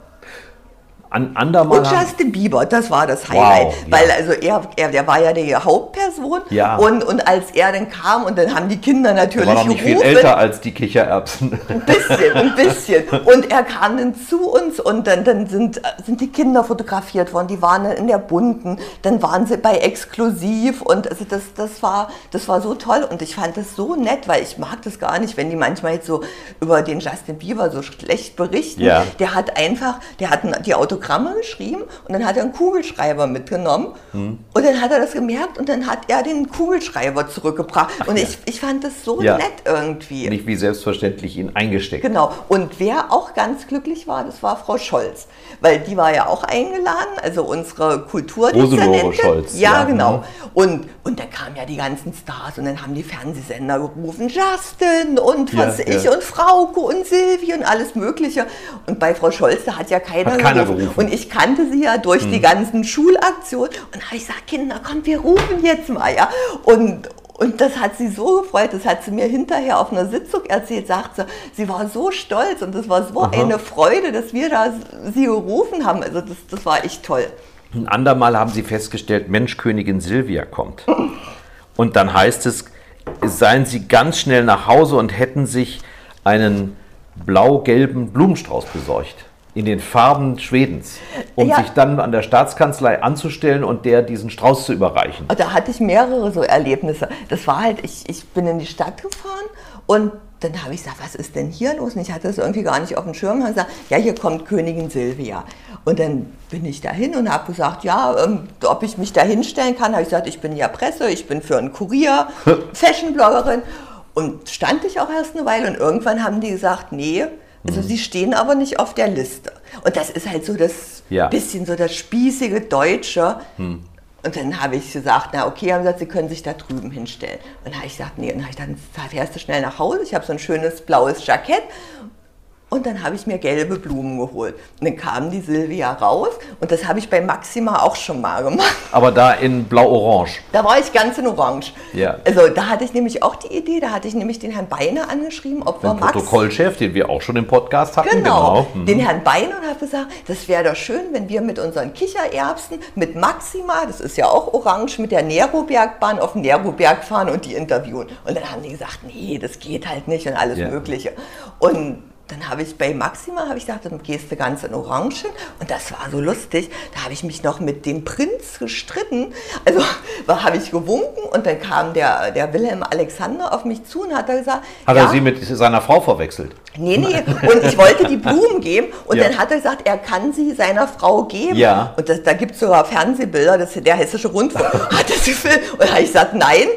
An andermal Und Justin Bieber, das war das Highlight. Wow, ja. Weil also er, er, der war ja die Hauptperson. Ja. Und, und als er dann kam und dann haben die Kinder der natürlich war noch nicht viel gerufen. älter als die Kichererbsen. Ein bisschen, ein bisschen. Und er kam dann zu uns und dann, dann sind, sind die Kinder fotografiert worden. Die waren dann in der Bunten, dann waren sie bei Exklusiv und also das, das, war, das war so toll und ich fand das so nett, weil ich mag das gar nicht, wenn die manchmal jetzt so über den Justin Bieber so schlecht berichten. Ja. Der hat einfach, der hat die Autogramme geschrieben und dann hat er einen Kugelschreiber mitgenommen Hm. und dann hat er das gemerkt und dann hat er den Kugelschreiber zurückgebracht. und ich, ich fand das so Ja. nett irgendwie. nicht wie selbstverständlich ihn eingesteckt. Genau. Und wer auch ganz glücklich war, das war Frau Scholz. Weil die war ja auch eingeladen, also unsere Kulturdezernentin. Scholz, Ja, ja. genau. Mhm. Und, und da kamen ja die ganzen Stars und dann haben die Fernsehsender gerufen, Justin und was Ja, ich ja. und Frauke und Silvi und alles Mögliche. Und bei Frau Scholz, da hat ja keiner, Hat keiner gerufen. Mhm. Und ich kannte sie ja durch die ganzen Schulaktionen. Und da habe ich gesagt, Kinder, kommt, wir rufen jetzt mal. Ja. Und, und das hat sie so gefreut, das hat sie mir hinterher auf einer Sitzung erzählt, sagt sie, sie war so stolz und das war so eine Freude, dass wir da sie gerufen haben. Also das, das war echt toll. Ein andermal haben sie festgestellt, Mensch, Königin Silvia kommt. [LAUGHS] Und dann heißt es, seien sie ganz schnell nach Hause und hätten sich einen blau-gelben Blumenstrauß besorgt. In den Farben Schwedens. Um Ja. sich dann an der Staatskanzlei anzustellen und der diesen Strauß zu überreichen. Da hatte ich mehrere so Erlebnisse. Das war halt, ich, ich bin in die Stadt gefahren und dann habe ich gesagt, was ist denn hier los? Und ich hatte das irgendwie gar nicht auf dem Schirm. Und habe gesagt, ja, hier kommt Königin Silvia. Und dann bin ich dahin und habe gesagt, ja, ähm, ob ich mich da hinstellen kann. Habe ich gesagt, ich bin ja Presse, ich bin für einen Kurier, [LAUGHS] Fashionbloggerin. Und stand ich auch erst eine Weile und irgendwann haben die gesagt, nee, also sie stehen aber nicht auf der Liste. Und das ist halt so das Ja. bisschen so das spießige Deutsche. Und dann habe ich gesagt, na okay, haben sie gesagt, sie können sich da drüben hinstellen. Und dann habe ich gesagt, nee, und dann, habe ich dann fährst du schnell nach Hause. Ich habe so ein schönes blaues Jackett. Und dann habe ich mir gelbe Blumen geholt. Und dann kam die Silvia raus. Und das habe ich bei Maxima auch schon mal gemacht. Aber da in blau-orange. Da war ich ganz in Orange. Ja. Also da hatte ich nämlich auch die Idee, da hatte ich nämlich den Herrn Beine angeschrieben, ob wir Den Max... Protokollchef, den wir auch schon im Podcast hatten. Genau, Mhm. den Herrn Bein und habe gesagt, das wäre doch schön, wenn wir mit unseren Kichererbsen, mit Maxima, das ist ja auch orange, mit der Nerobergbahn auf den Neroberg fahren und die interviewen. Und dann haben die gesagt, nee, das geht halt nicht und alles Ja. Mögliche. Und dann habe ich bei Maxima, habe ich gesagt, dann gehst du ganz in Orange hin. Und das war so lustig. Da habe ich mich noch mit dem Prinz gestritten. Also [LAUGHS] habe ich gewunken und dann kam der, der Wilhelm Alexander auf mich zu und hat da gesagt, Hat ja, er sie mit seiner Frau verwechselt? Nee, nee. [LAUGHS] Und ich wollte die Blumen geben und Ja. dann hat er gesagt, er kann sie seiner Frau geben. Ja. Und das, da gibt es sogar Fernsehbilder, das, der Hessische Rundfunk [LAUGHS] hat das gefilmt. Und da habe ich gesagt, nein,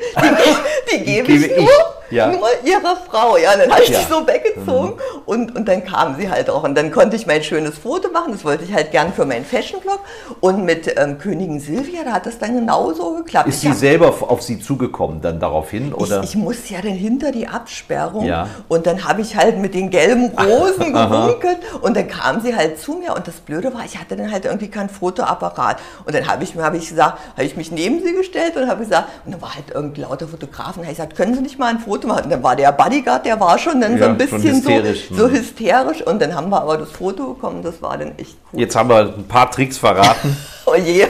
die, die gebe ich gebe nur, ich. Ja. nur ihrer Frau. Ja, dann habe ich Ja. die so weggezogen und, und dann kam sie halt auch. Und dann konnte ich mein schönes Foto machen, das wollte ich halt gern für meinen Fashion-Blog. Und mit ähm, Königin Silvia, da hat das dann genauso geklappt. Ist sie hab- selber auf sie zugekommen dann daraufhin? Oder? ich, ich muss ja dann hinter die Absperrung Ja. und dann habe ich halt mit den gelben Rosen gewunkelt und dann kam sie halt zu mir und das Blöde war, ich hatte dann halt irgendwie kein Fotoapparat und dann habe ich, mir- habe ich gesagt, habe ich mich neben sie gestellt und habe gesagt, und da war halt irgendwie lauter Fotografen, habe ich gesagt, können Sie nicht mal ein Foto Foto machen. Dann war der Bodyguard, der war schon dann so Ja, ein schon bisschen so, hysterisch. so Hm. hysterisch. Und dann haben wir aber das Foto bekommen, das war dann echt cool. Jetzt haben wir ein paar Tricks verraten. [LAUGHS] Oh je.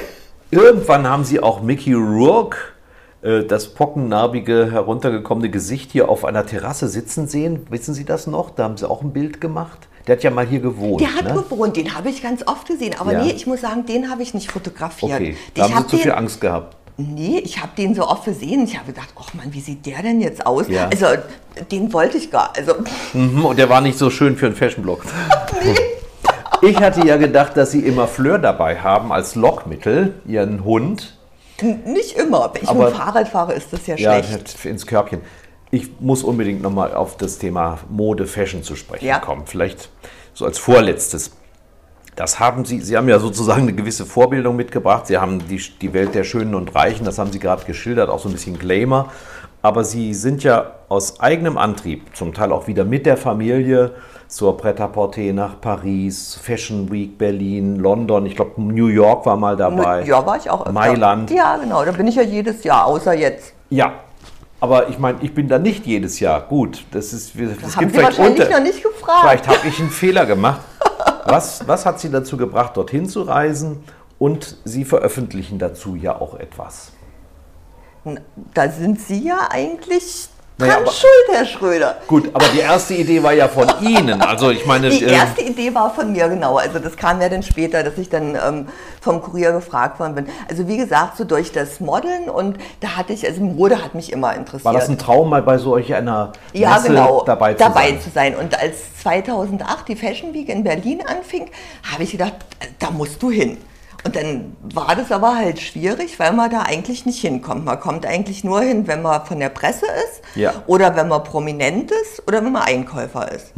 Irgendwann haben sie auch Mickey Rourke, äh, das pockennarbige, heruntergekommene Gesicht hier auf einer Terrasse sitzen sehen. Wissen Sie das noch? Da haben sie auch ein Bild gemacht. Der hat ja mal hier gewohnt. Der hat ne? gewohnt, den habe ich ganz oft gesehen. Aber Ja. nee, ich muss sagen, den habe ich nicht fotografiert. Okay, ich da haben hab sie zu den, viel Angst gehabt. Nee, ich habe den so oft gesehen. Ich habe gedacht, ach Mann, wie sieht der denn jetzt aus? Ja. Also, den wollte ich gar. Also, Mhm, Und der war nicht so schön für einen Fashion-Blog. [LAUGHS] Ich hatte ja gedacht, dass Sie immer Fleur dabei haben als Lockmittel, Ihren Hund. nicht immer. Wenn ich Aber- mit dem Fahrrad fahre, ist das ja Ja, schlecht. ins Körbchen. Ich muss unbedingt nochmal auf das Thema Mode, Fashion zu sprechen Ja. kommen. Vielleicht so als vorletztes. Das haben Sie, Sie haben ja sozusagen eine gewisse Vorbildung mitgebracht. Sie haben die, die Welt der Schönen und Reichen, das haben Sie gerade geschildert, auch so ein bisschen Glamour. Aber Sie sind ja aus eigenem Antrieb, zum Teil auch wieder mit der Familie, zur Pret-à-Porter nach Paris, Fashion Week Berlin, London, ich glaube New York war mal dabei. Ja, war ich auch öfter. Mailand. Ja, genau. Da bin ich ja jedes Jahr, außer jetzt. Ja, aber ich meine, ich bin da nicht jedes Jahr. Gut, das ist. Sie wahrscheinlich noch nicht gefragt. Vielleicht habe ich einen Fehler gemacht. [LAUGHS] Was, was hat Sie dazu gebracht, dorthin zu reisen? Und Sie veröffentlichen dazu ja auch etwas. Da sind Sie ja eigentlich Naja, dran aber- schuld, Herr Schröder. Gut, aber die erste Idee war ja von Ihnen. Also ich meine, Die äh, erste Idee war von mir, genau. Also das kam ja dann später, dass ich dann ähm, vom Kurier gefragt worden bin. Also wie gesagt, so durch das Modeln und da hatte ich, also Mode hat mich immer interessiert. war das ein Traum, mal bei solch einer ja, Messe genau, dabei zu sein? zu sein. Und als 2008 die Fashion Week in Berlin anfing, habe ich gedacht, da musst du hin. Und dann war das aber halt schwierig, weil man da eigentlich nicht hinkommt. Man kommt eigentlich nur hin, wenn man von der Presse ist Ja. oder wenn man prominent ist oder wenn man Einkäufer ist.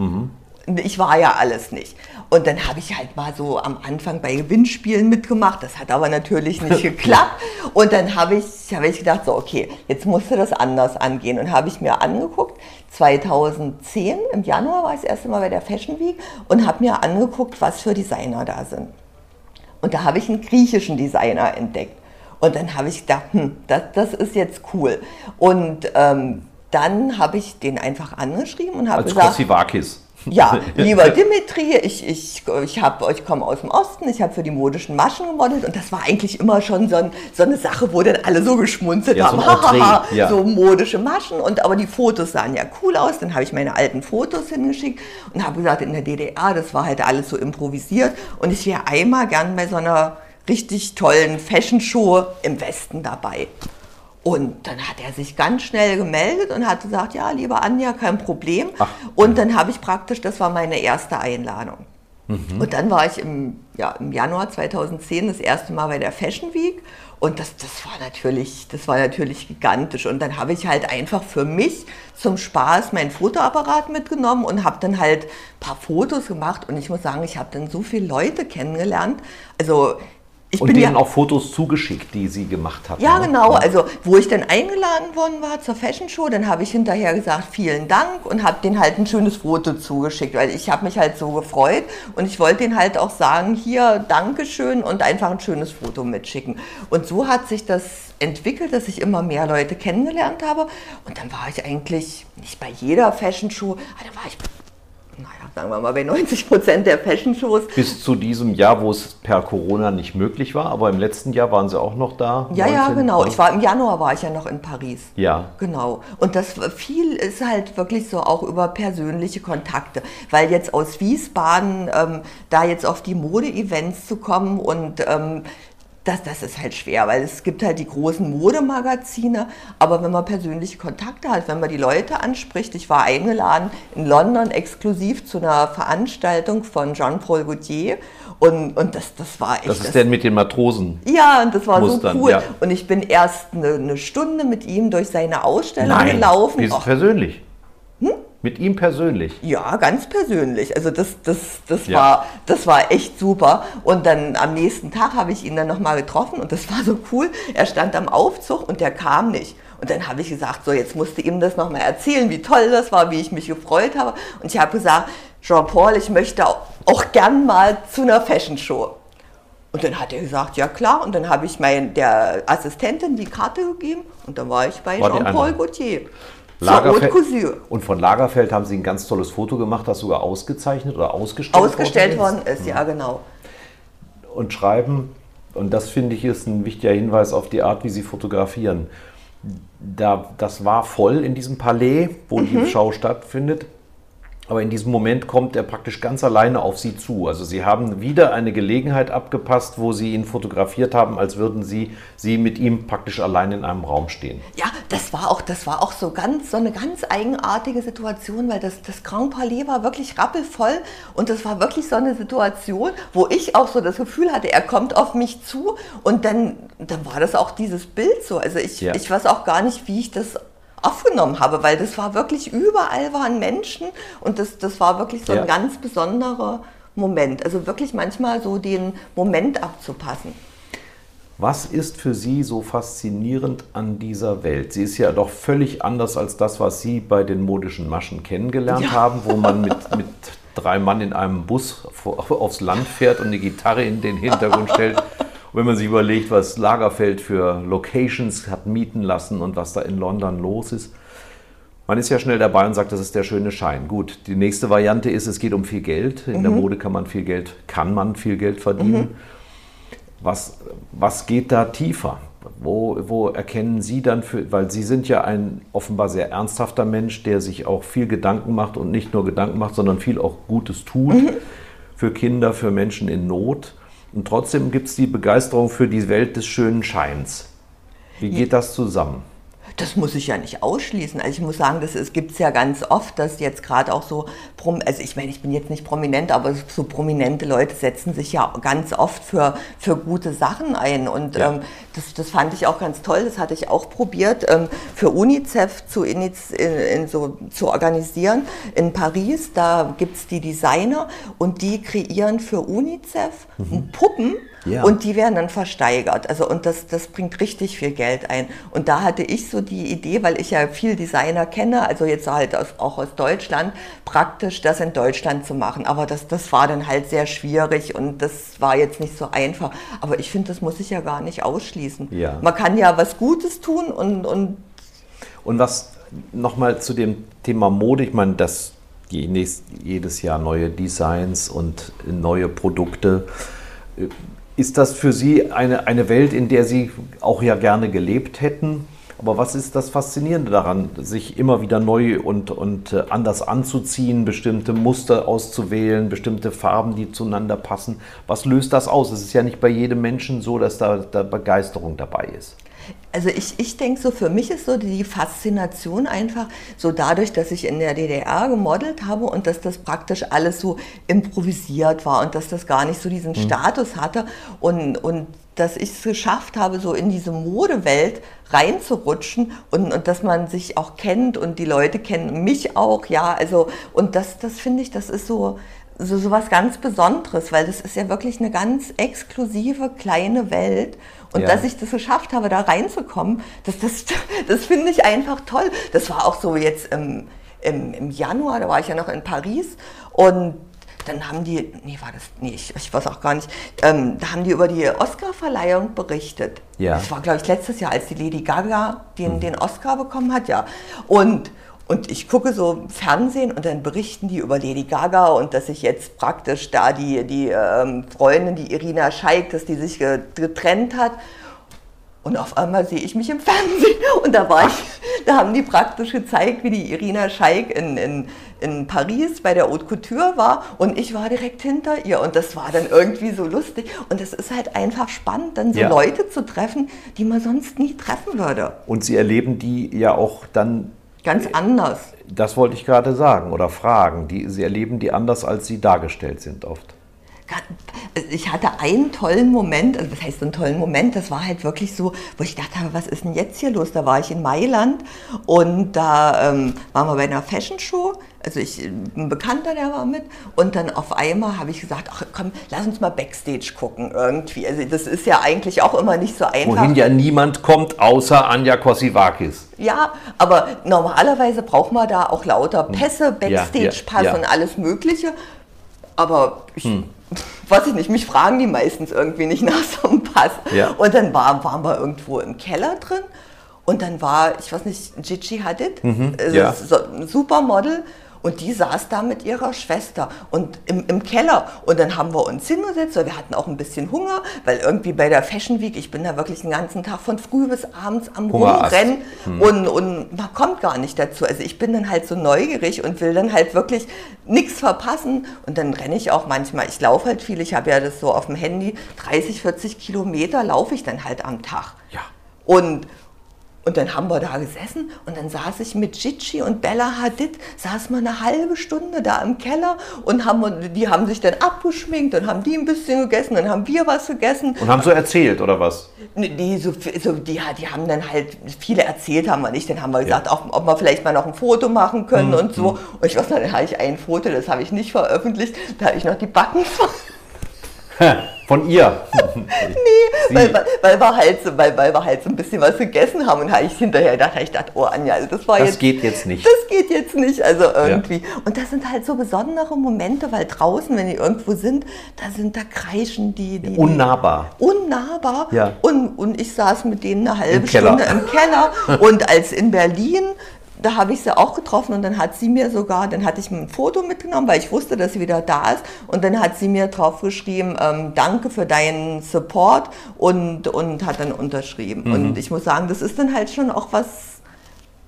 Ich war ja alles nicht. Und dann habe ich halt mal so am Anfang bei Gewinnspielen mitgemacht. Das hat aber natürlich nicht [LAUGHS] geklappt. Und dann habe ich, habe ich gedacht, so, okay, jetzt musst du das anders angehen. Und habe ich mir angeguckt, 2010, im Januar war ich das erste Mal bei der Fashion Week und habe mir angeguckt, was für Designer da sind. Und da habe ich einen griechischen Designer entdeckt. Und dann habe ich gedacht, hm, das, das ist jetzt cool. Und ähm, dann habe ich den einfach angeschrieben und habe Als gesagt, Kosivakis. [LAUGHS] ja, lieber Dimitri, ich, ich, ich, hab, ich komme aus dem Osten, ich habe für die modischen Maschen gemodelt und das war eigentlich immer schon so, ein, so eine Sache, wo dann alle so geschmunzelt Ja, so haben, hahaha, ja. so modische Maschen und aber die Fotos sahen ja cool aus, dann habe ich meine alten Fotos hingeschickt und habe gesagt, in der DDR, das war halt alles so improvisiert und ich wäre einmal gern bei so einer richtig tollen Fashion-Show im Westen dabei. Und dann hat er sich ganz schnell gemeldet und hat gesagt, ja, liebe Anja, kein Problem. Ach. Und dann habe ich praktisch, das war meine erste Einladung. Mhm. Und dann war ich im, ja, im Januar 2010 das erste Mal bei der Fashion Week und das, das, war natürlich, das war natürlich gigantisch. Und dann habe ich halt einfach für mich zum Spaß meinen Fotoapparat mitgenommen und habe dann halt ein paar Fotos gemacht. Und ich muss sagen, ich habe dann so viele Leute kennengelernt. Also ich Und bin denen ja auch Fotos zugeschickt, die Sie gemacht hatten. ja, ne? genau. Also, wo ich dann eingeladen worden war zur Fashion Show, dann habe ich hinterher gesagt, vielen Dank und habe denen halt ein schönes Foto zugeschickt, weil ich habe mich halt so gefreut und ich wollte denen halt auch sagen, hier, Dankeschön und einfach ein schönes Foto mitschicken. Und so hat sich das entwickelt, dass ich immer mehr Leute kennengelernt habe und dann war ich eigentlich nicht bei jeder Fashion Show, aber da war ich, sagen wir mal, bei 90 Prozent der Fashion Shows. Bis zu diesem Jahr, wo es per Corona nicht möglich war, aber im letzten Jahr waren Sie auch noch da. Ja, ja, 19? genau. Ich war im Januar war ich ja noch in Paris. Ja. Genau. Und das viel ist halt wirklich so auch über persönliche Kontakte. Weil jetzt aus Wiesbaden ähm, da jetzt auf die Mode-Events zu kommen und ähm, das, das ist halt schwer, weil es gibt halt die großen Modemagazine, aber wenn man persönliche Kontakte hat, wenn man die Leute anspricht, ich war eingeladen in London exklusiv zu einer Veranstaltung von Jean-Paul Gaultier und, und das, das war echt... Das ist der mit den Matrosen. Ja, und das war Mustern, so cool. ja. Und ich bin erst eine, eine Stunde mit ihm durch seine Ausstellung Nein, gelaufen. Och, persönlich. Mit ihm persönlich. ja, ganz persönlich. Also das, das, das, Ja. war, das war echt super. Und dann am nächsten Tag habe ich ihn dann nochmal getroffen und das war so cool. Er stand am Aufzug und der kam nicht. Und dann habe ich gesagt, so jetzt musste ihm das nochmal erzählen, wie toll das war, wie ich mich gefreut habe. Und ich habe gesagt, Jean-Paul, ich möchte auch, gern mal zu einer Fashion Show. Und dann hat er gesagt, ja klar. Und dann habe ich mein, der Assistentin die Karte gegeben und dann war ich bei Jean-Paul? Gaultier. Lagerfeld, und von Lagerfeld haben Sie ein ganz tolles Foto gemacht, das sogar ausgezeichnet oder ausgestellt, ausgestellt worden ist. Worden ist, ja genau. Und schreiben, und das finde ich ist ein wichtiger Hinweis auf die Art, wie Sie fotografieren. Da, das war voll in diesem Palais, wo mhm. die Schau stattfindet. Aber in diesem Moment kommt er praktisch ganz alleine auf sie zu. Also sie haben wieder eine Gelegenheit abgepasst, wo sie ihn fotografiert haben, als würden sie, sie mit ihm praktisch allein in einem Raum stehen. Ja, das war auch, das war auch so ganz, so eine ganz eigenartige Situation, weil das, das Grand Palais war wirklich rappelvoll und das war wirklich so eine Situation, wo ich auch so das Gefühl hatte, er kommt auf mich zu und dann, dann war das auch dieses Bild so. Also ich, ja. ich weiß auch gar nicht, wie ich das aufgenommen habe, weil das war wirklich überall waren Menschen und das, das war wirklich so ja. ein ganz besonderer Moment. Also wirklich manchmal so den Moment abzupassen. Was ist für Sie so faszinierend an dieser Welt? Sie ist ja doch völlig anders als das, was Sie bei den modischen Maschen kennengelernt ja. haben, wo man mit, [LAUGHS] mit drei Mann in einem Bus aufs Land fährt und eine Gitarre in den Hintergrund stellt. Und wenn man sich überlegt, was Lagerfeld für Locations hat mieten lassen und was da in London los ist, man ist ja schnell dabei und sagt, das ist der schöne Schein. Gut, die nächste Variante ist, es geht um viel Geld. In mhm. der Mode kann man viel Geld, kann man viel Geld verdienen. Mhm. Was, was geht da tiefer? Wo, wo erkennen Sie dann, für, weil Sie sind ja ein offenbar sehr ernsthafter Mensch, der sich auch viel Gedanken macht und nicht nur Gedanken macht, sondern viel auch Gutes tut mhm. für Kinder, für Menschen in Not. Und trotzdem gibt es die Begeisterung für die Welt des schönen Scheins. Wie geht das zusammen? Das muss ich ja nicht ausschließen. Also ich muss sagen, das gibt es ja ganz oft, dass jetzt gerade auch so, also ich meine, ich bin jetzt nicht prominent, aber so prominente Leute setzen sich ja ganz oft für, für gute Sachen ein. Und ja. ähm, das, das fand ich auch ganz toll, das hatte ich auch probiert, ähm, für UNICEF zu, in, in so, zu organisieren in Paris. Da gibt es die Designer und die kreieren für UNICEF mhm. Puppen ja. Und die werden dann versteigert. Also, und das, das bringt richtig viel Geld ein. Und da hatte ich so die Idee, weil ich ja viel Designer kenne, also jetzt halt aus, auch aus Deutschland, praktisch das in Deutschland zu machen. Aber das, das war dann halt sehr schwierig und das war jetzt nicht so einfach. Aber ich finde, das muss ich ja gar nicht ausschließen. Ja. Man kann ja was Gutes tun und. Und, und was nochmal zu dem Thema Mode, ich meine, das jedes Jahr neue Designs und neue Produkte ist das für Sie eine, eine Welt, in der Sie auch ja gerne gelebt hätten? Aber was ist das Faszinierende daran, sich immer wieder neu und, und äh, anders anzuziehen, bestimmte Muster auszuwählen, bestimmte Farben, die zueinander passen? Was löst das aus? Es ist ja nicht bei jedem Menschen so, dass da, da Begeisterung dabei ist. Also ich, ich denke so, für mich ist so die Faszination einfach so dadurch, dass ich in der DDR gemodelt habe und dass das praktisch alles so improvisiert war und dass das gar nicht so diesen mhm. Status hatte und, und dass ich es geschafft habe, so in diese Modewelt reinzurutschen und, und dass man sich auch kennt und die Leute kennen mich auch, ja, also und das, das finde ich, das ist so, so, so was ganz Besonderes, weil das ist ja wirklich eine ganz exklusive kleine Welt. Und ja. dass ich das geschafft habe, da reinzukommen, das, das, [LAUGHS] das finde ich einfach toll. Das war auch so jetzt im, im, im Januar, da war ich ja noch in Paris und dann haben die, nee, war das, nee, ich, ich weiß auch gar nicht, ähm, da haben die über die Oscar-Verleihung berichtet. Ja. Das war, glaube ich, letztes Jahr, als die Lady Gaga den, mhm. den Oscar bekommen hat, ja. Und und ich gucke so Fernsehen und dann berichten die über Lady Gaga und dass sich jetzt praktisch da die, die ähm, Freundin, die Irina Scheik, dass die sich getrennt hat. Und auf einmal sehe ich mich im Fernsehen [LAUGHS] und da war ich, da haben die praktisch gezeigt, wie die Irina Scheik in, in, in Paris bei der Haute Couture war und ich war direkt hinter ihr und das war dann irgendwie so lustig und es ist halt einfach spannend, dann so ja. Leute zu treffen, die man sonst nie treffen würde. Und Sie erleben die ja auch dann Ganz anders. Das wollte ich gerade sagen oder fragen. Die, sie erleben die anders, als sie dargestellt sind oft. Ich hatte einen tollen Moment, also was heißt so einen tollen Moment, das war halt wirklich so, wo ich dachte, was ist denn jetzt hier los? Da war ich in Mailand und da ähm, waren wir bei einer Fashion Show also ich, ein Bekannter, der war mit. Und dann auf einmal habe ich gesagt, ach komm, lass uns mal Backstage gucken irgendwie. Also das ist ja eigentlich auch immer nicht so einfach. Wohin ja niemand kommt, außer Anja Kosivakis. Ja, aber normalerweise braucht man da auch lauter hm. Pässe, Backstage-Pass ja, ja, ja. und alles Mögliche. Aber ich, hm. weiß ich nicht, mich fragen die meistens irgendwie nicht [LAUGHS] nach so einem Pass. Und dann war, waren wir irgendwo im Keller drin Und dann war, ich weiß nicht, Gigi Hadid, Mhm, also ja. so ein Supermodel. Und die saß da mit ihrer Schwester und im, im Keller. Und dann haben wir uns hingesetzt, weil wir hatten auch ein bisschen Hunger, weil irgendwie bei der Fashion Week, ich bin da wirklich den ganzen Tag von früh bis abends am Hungerast. Rumrennen und, und man kommt gar nicht dazu. Also ich bin dann halt so neugierig und will dann halt wirklich nichts verpassen. Und dann renne ich auch manchmal, ich laufe halt viel, ich habe ja das so auf dem Handy, 30, 40 Kilometer laufe ich dann halt am Tag. Ja. Und, und dann haben wir da gesessen und dann saß ich mit Gigi und Bella Hadid, saß mal eine halbe Stunde da im Keller und haben, die haben sich dann abgeschminkt, dann haben die ein bisschen gegessen, dann haben wir was gegessen. Und haben so erzählt, oder was? Nee, Die, so, so, die, die haben dann halt, viele erzählt haben wir nicht, dann haben wir gesagt, auch, ob wir vielleicht mal noch ein Foto machen können und so. Und ich weiß noch, dann habe ich ein Foto, das habe ich nicht veröffentlicht, da habe ich noch die Backen [LAUGHS] [LAUGHS] von, ihr. [LAUGHS] nee, weil, weil, weil, wir halt so, weil, weil wir halt so ein bisschen was gegessen haben und habe ich hinterher gedacht, ich dachte, oh Anja, also das war Das jetzt... geht jetzt nicht. Das geht jetzt nicht, also irgendwie. Und das sind halt so besondere Momente, weil draußen, wenn die irgendwo sind, da sind, da kreischen die... die Unnahbar. Die, unnahbar. Ja. Und, und ich saß mit denen eine halbe Im Keller. Stunde im Keller. [LAUGHS] und als in Berlin, da habe ich sie auch getroffen und dann hat sie mir sogar, dann hatte ich ein Foto mitgenommen, weil ich wusste, dass sie wieder da ist. Und dann hat sie mir drauf geschrieben, ähm, danke für deinen Support und, und hat dann unterschrieben. Mhm. Und ich muss sagen, das ist dann halt schon auch was,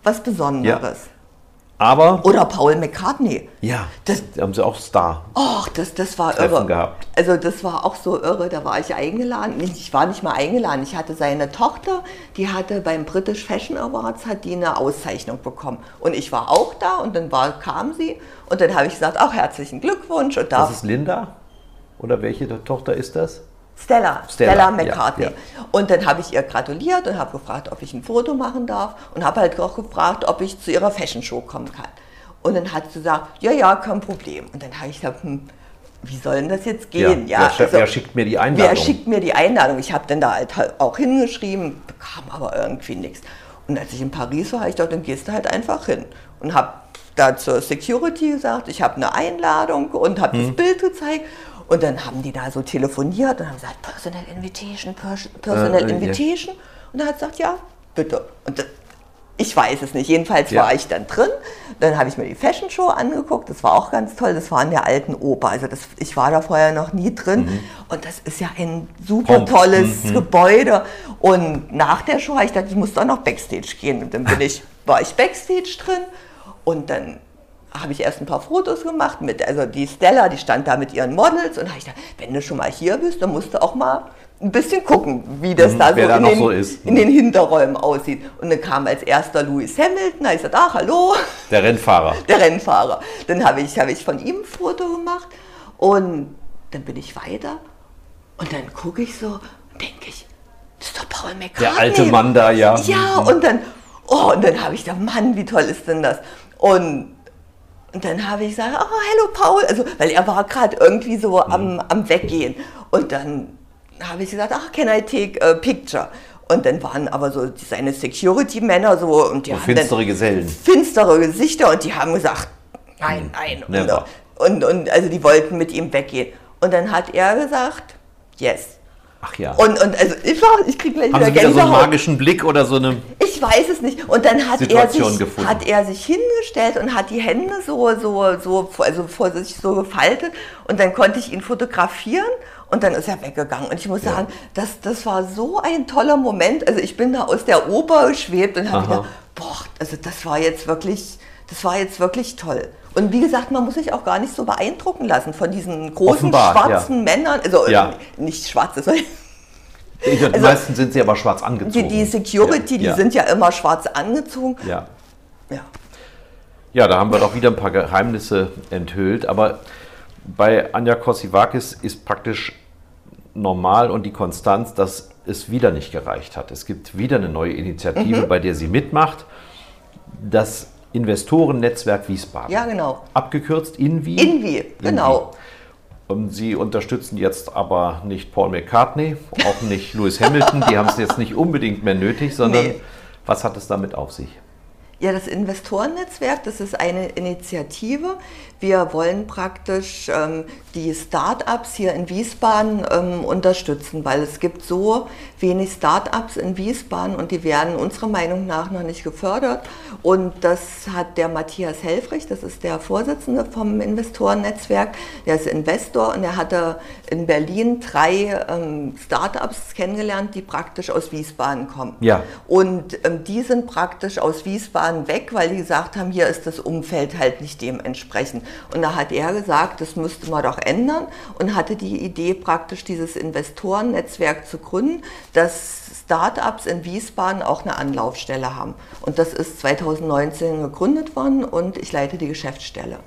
was Besonderes. Aber, Oder Paul McCartney. ja, Das, da haben sie auch Star. Och, das, das war Treffen irre. gehabt. Also das war auch so irre. Da war ich eingeladen. Nee, Ich war nicht mal eingeladen. Ich hatte seine Tochter, die hatte beim British Fashion Awards hat die eine Auszeichnung bekommen. Und ich war auch da und dann war, kam sie und dann habe ich gesagt, auch herzlichen Glückwunsch und Das darf ist Linda? Oder welche Tochter ist das? Stella, Stella, Stella, ja, McCartney. ja. Und dann habe ich ihr gratuliert und habe gefragt, ob ich ein Foto machen darf und habe halt auch gefragt, ob ich zu ihrer Fashion Show kommen kann. Und dann hat sie gesagt, ja, ja, kein Problem. Und dann habe ich gesagt, hm, wie soll denn das jetzt gehen? wer, sch- wer schickt mir die Einladung? Wer schickt mir die Einladung? Ich habe dann da halt auch hingeschrieben, bekam aber irgendwie nichts. Und als ich in Paris war, habe ich gedacht, dann gehst du halt einfach hin. Und habe da zur Security gesagt, ich habe eine Einladung und habe Mhm. das Bild gezeigt. Und dann haben die da so telefoniert und haben gesagt, Personal Invitation, Pers- Personal Äh, äh. Invitation. Und dann hat gesagt, ja, bitte. Und das, ich weiß es nicht. Jedenfalls Ja. war ich dann drin. Dann habe ich mir die Fashion Show angeguckt. Das war auch ganz toll. Das war in der alten Oper. Also das, ich war da vorher noch nie drin. Und das ist ja ein super tolles Gebäude. Und nach der Show habe ich gedacht, ich muss doch noch Backstage gehen. Und dann bin [LAUGHS] ich, war ich Backstage drin. Und dann habe ich erst ein paar Fotos gemacht mit, also die Stella, die stand da mit ihren Models und habe ich gedacht, wenn du schon mal hier bist, dann musst du auch mal ein bisschen gucken, wie das Mhm, da so, da in, den, so ist. in den Hinterräumen aussieht. Und dann kam als erster Louis Hamilton, da ich gesagt, ach hallo, Der Rennfahrer. der Rennfahrer. Dann habe ich, habe ich von ihm ein Foto gemacht und dann bin ich weiter und dann gucke ich so und denke ich, das ist doch Paul McCartney. Der alte Mann da, ja. Ja, und dann, oh, und dann habe ich gedacht, Mann, wie toll ist denn das? Und, und dann habe ich gesagt, oh, hallo Paul, also, weil er war gerade irgendwie so am, am Weggehen. Und dann habe ich gesagt, ach, can I take a picture? Und dann waren aber so seine Security-Männer so und die So haben finstere Gesellen. finstere Gesichter und die haben gesagt, nein, nein. Und, Never. und, und also die wollten mit ihm weggehen. Und dann hat er gesagt, yes. Ach ja. Und, und also ich, war, ich kriege gleich Haben wieder Sie wieder so einen Gänsehaut. magischen Blick oder so eine... Ich weiß es nicht. Und dann hat er, sich, gefunden. hat er sich hingestellt und hat die Hände so, so, so, also vor sich so gefaltet. Und dann konnte ich ihn fotografieren und dann ist er weggegangen. Und ich muss sagen, das, das war so ein toller Moment. Also ich bin da aus der Oper geschwebt und habe gedacht, boah, also das war jetzt wirklich, das war jetzt wirklich toll. Und wie gesagt, man muss sich auch gar nicht so beeindrucken lassen von diesen großen Offenbar, ja. schwarzen Männern. Also Ja. äh, nicht schwarze, sondern Die [LAUGHS] Also- meisten sind sie aber schwarz angezogen. die, die Security, Ja, die ja. sind ja immer schwarz angezogen. Ja. Ja. Ja, da haben wir doch wieder ein paar Geheimnisse enthüllt. Aber bei Anja Kosivakis ist praktisch normal und die Konstanz, dass es wieder nicht gereicht hat. Es gibt wieder eine neue Mhm. Initiative, bei der sie mitmacht. Das Investorennetzwerk Wiesbaden. Ja, genau. Abgekürzt INVI. Invi, genau. Und sie unterstützen jetzt aber nicht Paul McCartney, auch nicht [LAUGHS] Lewis Hamilton. Die haben es jetzt nicht unbedingt mehr nötig, sondern Nee. was hat es damit auf sich? Ja, das Investorennetzwerk, das ist eine Initiative. Wir wollen praktisch ähm, die Start-ups hier in Wiesbaden ähm, unterstützen, weil es gibt so wenig Start-ups in Wiesbaden und die werden unserer Meinung nach noch nicht gefördert. Und das hat der Matthias Helfrich, das ist der Vorsitzende vom Investorennetzwerk, der ist Investor und er hatte in Berlin drei ähm, Start-ups kennengelernt, die praktisch aus Wiesbaden kommen. Ja. Und ähm, die sind praktisch aus Wiesbaden weg, weil die gesagt haben, hier ist das Umfeld halt nicht dementsprechend. Und da hat er gesagt, das müsste man doch ändern und hatte die Idee, praktisch dieses Investorennetzwerk zu gründen, dass Startups in Wiesbaden auch eine Anlaufstelle haben. Und das ist 2019 gegründet worden und ich leite die Geschäftsstelle.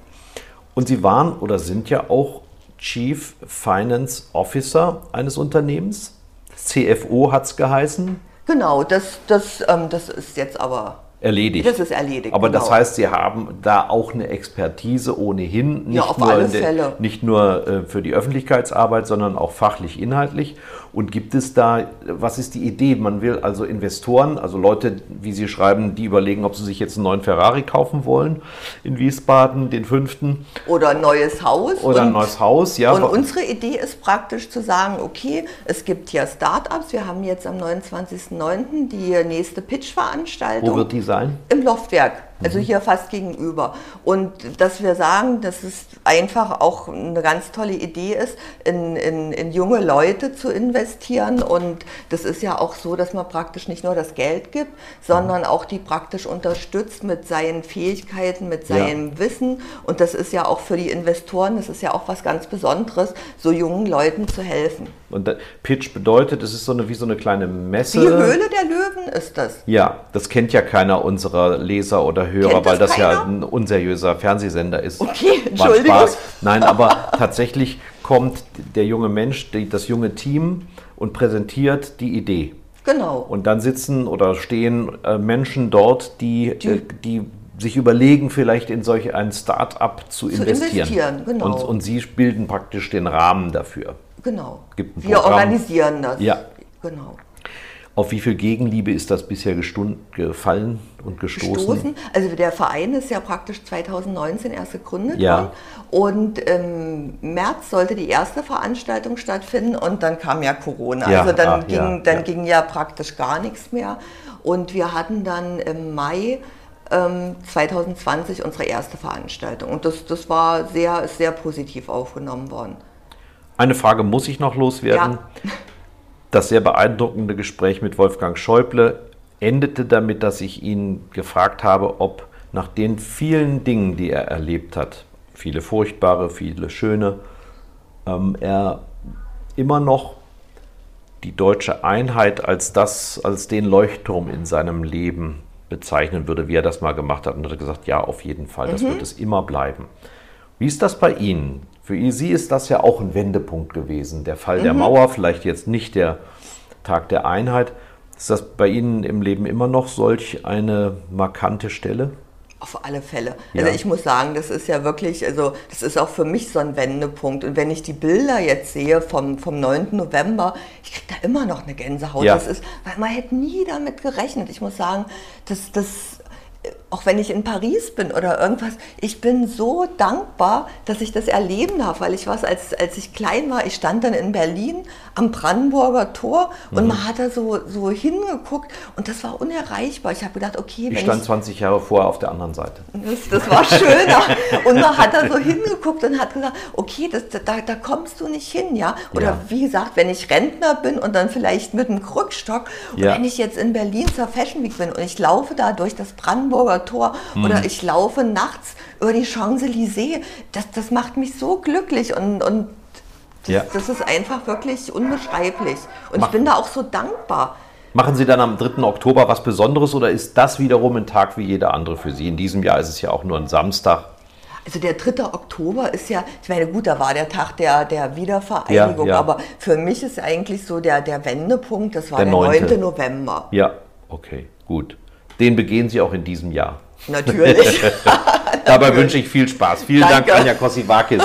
Und Sie waren oder sind ja auch Chief Finance Officer eines Unternehmens. CFO hat es geheißen. Genau, das, das, ähm, das ist jetzt aber erledigt. Das ist erledigt. Aber genau. das heißt, Sie haben da auch eine Expertise ohnehin, nicht Ja, auf nur, alle Fälle. nicht nur äh, für die Öffentlichkeitsarbeit, sondern auch fachlich, inhaltlich. Und gibt es da, was ist die Idee? Man will also Investoren, also Leute, wie Sie schreiben, die überlegen, ob sie sich jetzt einen neuen Ferrari kaufen wollen in Wiesbaden, den fünften, Oder ein neues Haus. oder ein neues Haus. Ja, und unsere Idee ist praktisch zu sagen, okay, es gibt hier Startups. Wir haben jetzt am 29.09. die nächste Pitch-Veranstaltung. wo wird die sein? Im Loftwerk, also hier fast gegenüber. Und dass wir sagen, dass es einfach auch eine ganz tolle Idee ist, in, in, in junge Leute zu investieren. Und das ist ja auch so, dass man praktisch nicht nur das Geld gibt, sondern auch die praktisch unterstützt mit seinen Fähigkeiten, mit Ja. seinem Wissen. Und das ist ja auch für die Investoren, das ist ja auch was ganz Besonderes, so jungen Leuten zu helfen. Und Pitch bedeutet, es ist so eine, wie so eine kleine Messe. Die Höhle der Löwen ist das. Ja, das kennt ja keiner unserer Leser oder Hörer, Das weil das ja keiner? ein unseriöser Fernsehsender ist. Okay, War Entschuldigung. Spaß. Nein, aber tatsächlich kommt der junge Mensch, die, das junge Team und präsentiert die Idee. Genau. Und dann sitzen oder stehen äh, Menschen dort, die, äh, die sich überlegen, vielleicht in solch ein Start-up zu, investieren. investieren, genau. Und, und sie bilden praktisch den Rahmen dafür. Genau. Wir Programm. organisieren das. Ja. Genau. Auf wie viel Gegenliebe ist das bisher gefallen und gestoßen? Gestoßen. Also der Verein ist ja praktisch 2019 erst gegründet Ja. worden. Und im März sollte die erste Veranstaltung stattfinden und dann kam ja Corona. Ja, also dann, ah, ging, ja, dann ging ja praktisch gar nichts mehr. Und wir hatten dann im Mai ähm, 2020 unsere erste Veranstaltung. Und das, das war sehr, sehr positiv aufgenommen worden. Eine Frage muss ich noch loswerden. Ja. Das sehr beeindruckende Gespräch mit Wolfgang Schäuble endete damit, dass ich ihn gefragt habe, ob nach den vielen Dingen, die er erlebt hat, viele furchtbare, viele schöne, ähm, er immer noch die deutsche Einheit als das, als den Leuchtturm in seinem Leben bezeichnen würde, wie er das mal gemacht hat. Und er hat gesagt, ja, auf jeden Fall, das wird es immer bleiben. Wie ist das bei Ihnen? Für Sie ist das ja auch ein Wendepunkt gewesen. Der Fall der Mauer, vielleicht jetzt nicht der Tag der Einheit. Ist das bei Ihnen im Leben immer noch solch eine markante Stelle? Auf alle Fälle. Ja. Also ich muss sagen, das ist ja wirklich, also das ist auch für mich so ein Wendepunkt. Und wenn ich die Bilder jetzt sehe vom, vom 9. November, ich kriege da immer noch eine Gänsehaut. Ja. Das ist, weil man hätte nie damit gerechnet. Ich muss sagen, das, das, auch wenn ich in Paris bin oder irgendwas, ich bin so dankbar, dass ich das erleben darf, weil ich was, als, als ich klein war, ich stand dann in Berlin am Brandenburger Tor und Mhm. man hat da so, so hingeguckt und das war unerreichbar. Ich habe gedacht, okay, Ich stand ich 20 Jahre vorher auf der anderen Seite. das, das war schöner. [LAUGHS] Und man hat da so hingeguckt und hat gesagt, okay, das, da, da kommst du nicht hin, ja. Oder Ja. wie gesagt, wenn ich Rentner bin und dann vielleicht mit einem Krückstock und Ja. wenn ich jetzt in Berlin zur Fashion Week bin und ich laufe da durch das Brandenburger Tor Mhm. oder ich laufe nachts über die Champs-Élysées, das, das macht mich so glücklich und, und das, Ja. das ist einfach wirklich unbeschreiblich. Und Mach- ich bin da auch so dankbar. Machen Sie dann am 3. Oktober was Besonderes oder ist das wiederum ein Tag wie jeder andere für Sie? In diesem Jahr ist es ja auch nur ein Samstag. Also der 3. Oktober ist ja, ich meine, gut, da war der Tag der, der Wiedervereinigung, Ja, ja. aber für mich ist eigentlich so der, der Wendepunkt, das war Der der, 9.. 9. November. Ja, okay, gut. Den begehen Sie auch in diesem Jahr. Natürlich. [LAUGHS] [LAUGHS] Dabei wünsche ich viel Spaß. Vielen Dank, Danke. Anja Kosivakis.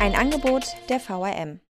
Ein Angebot der VRM.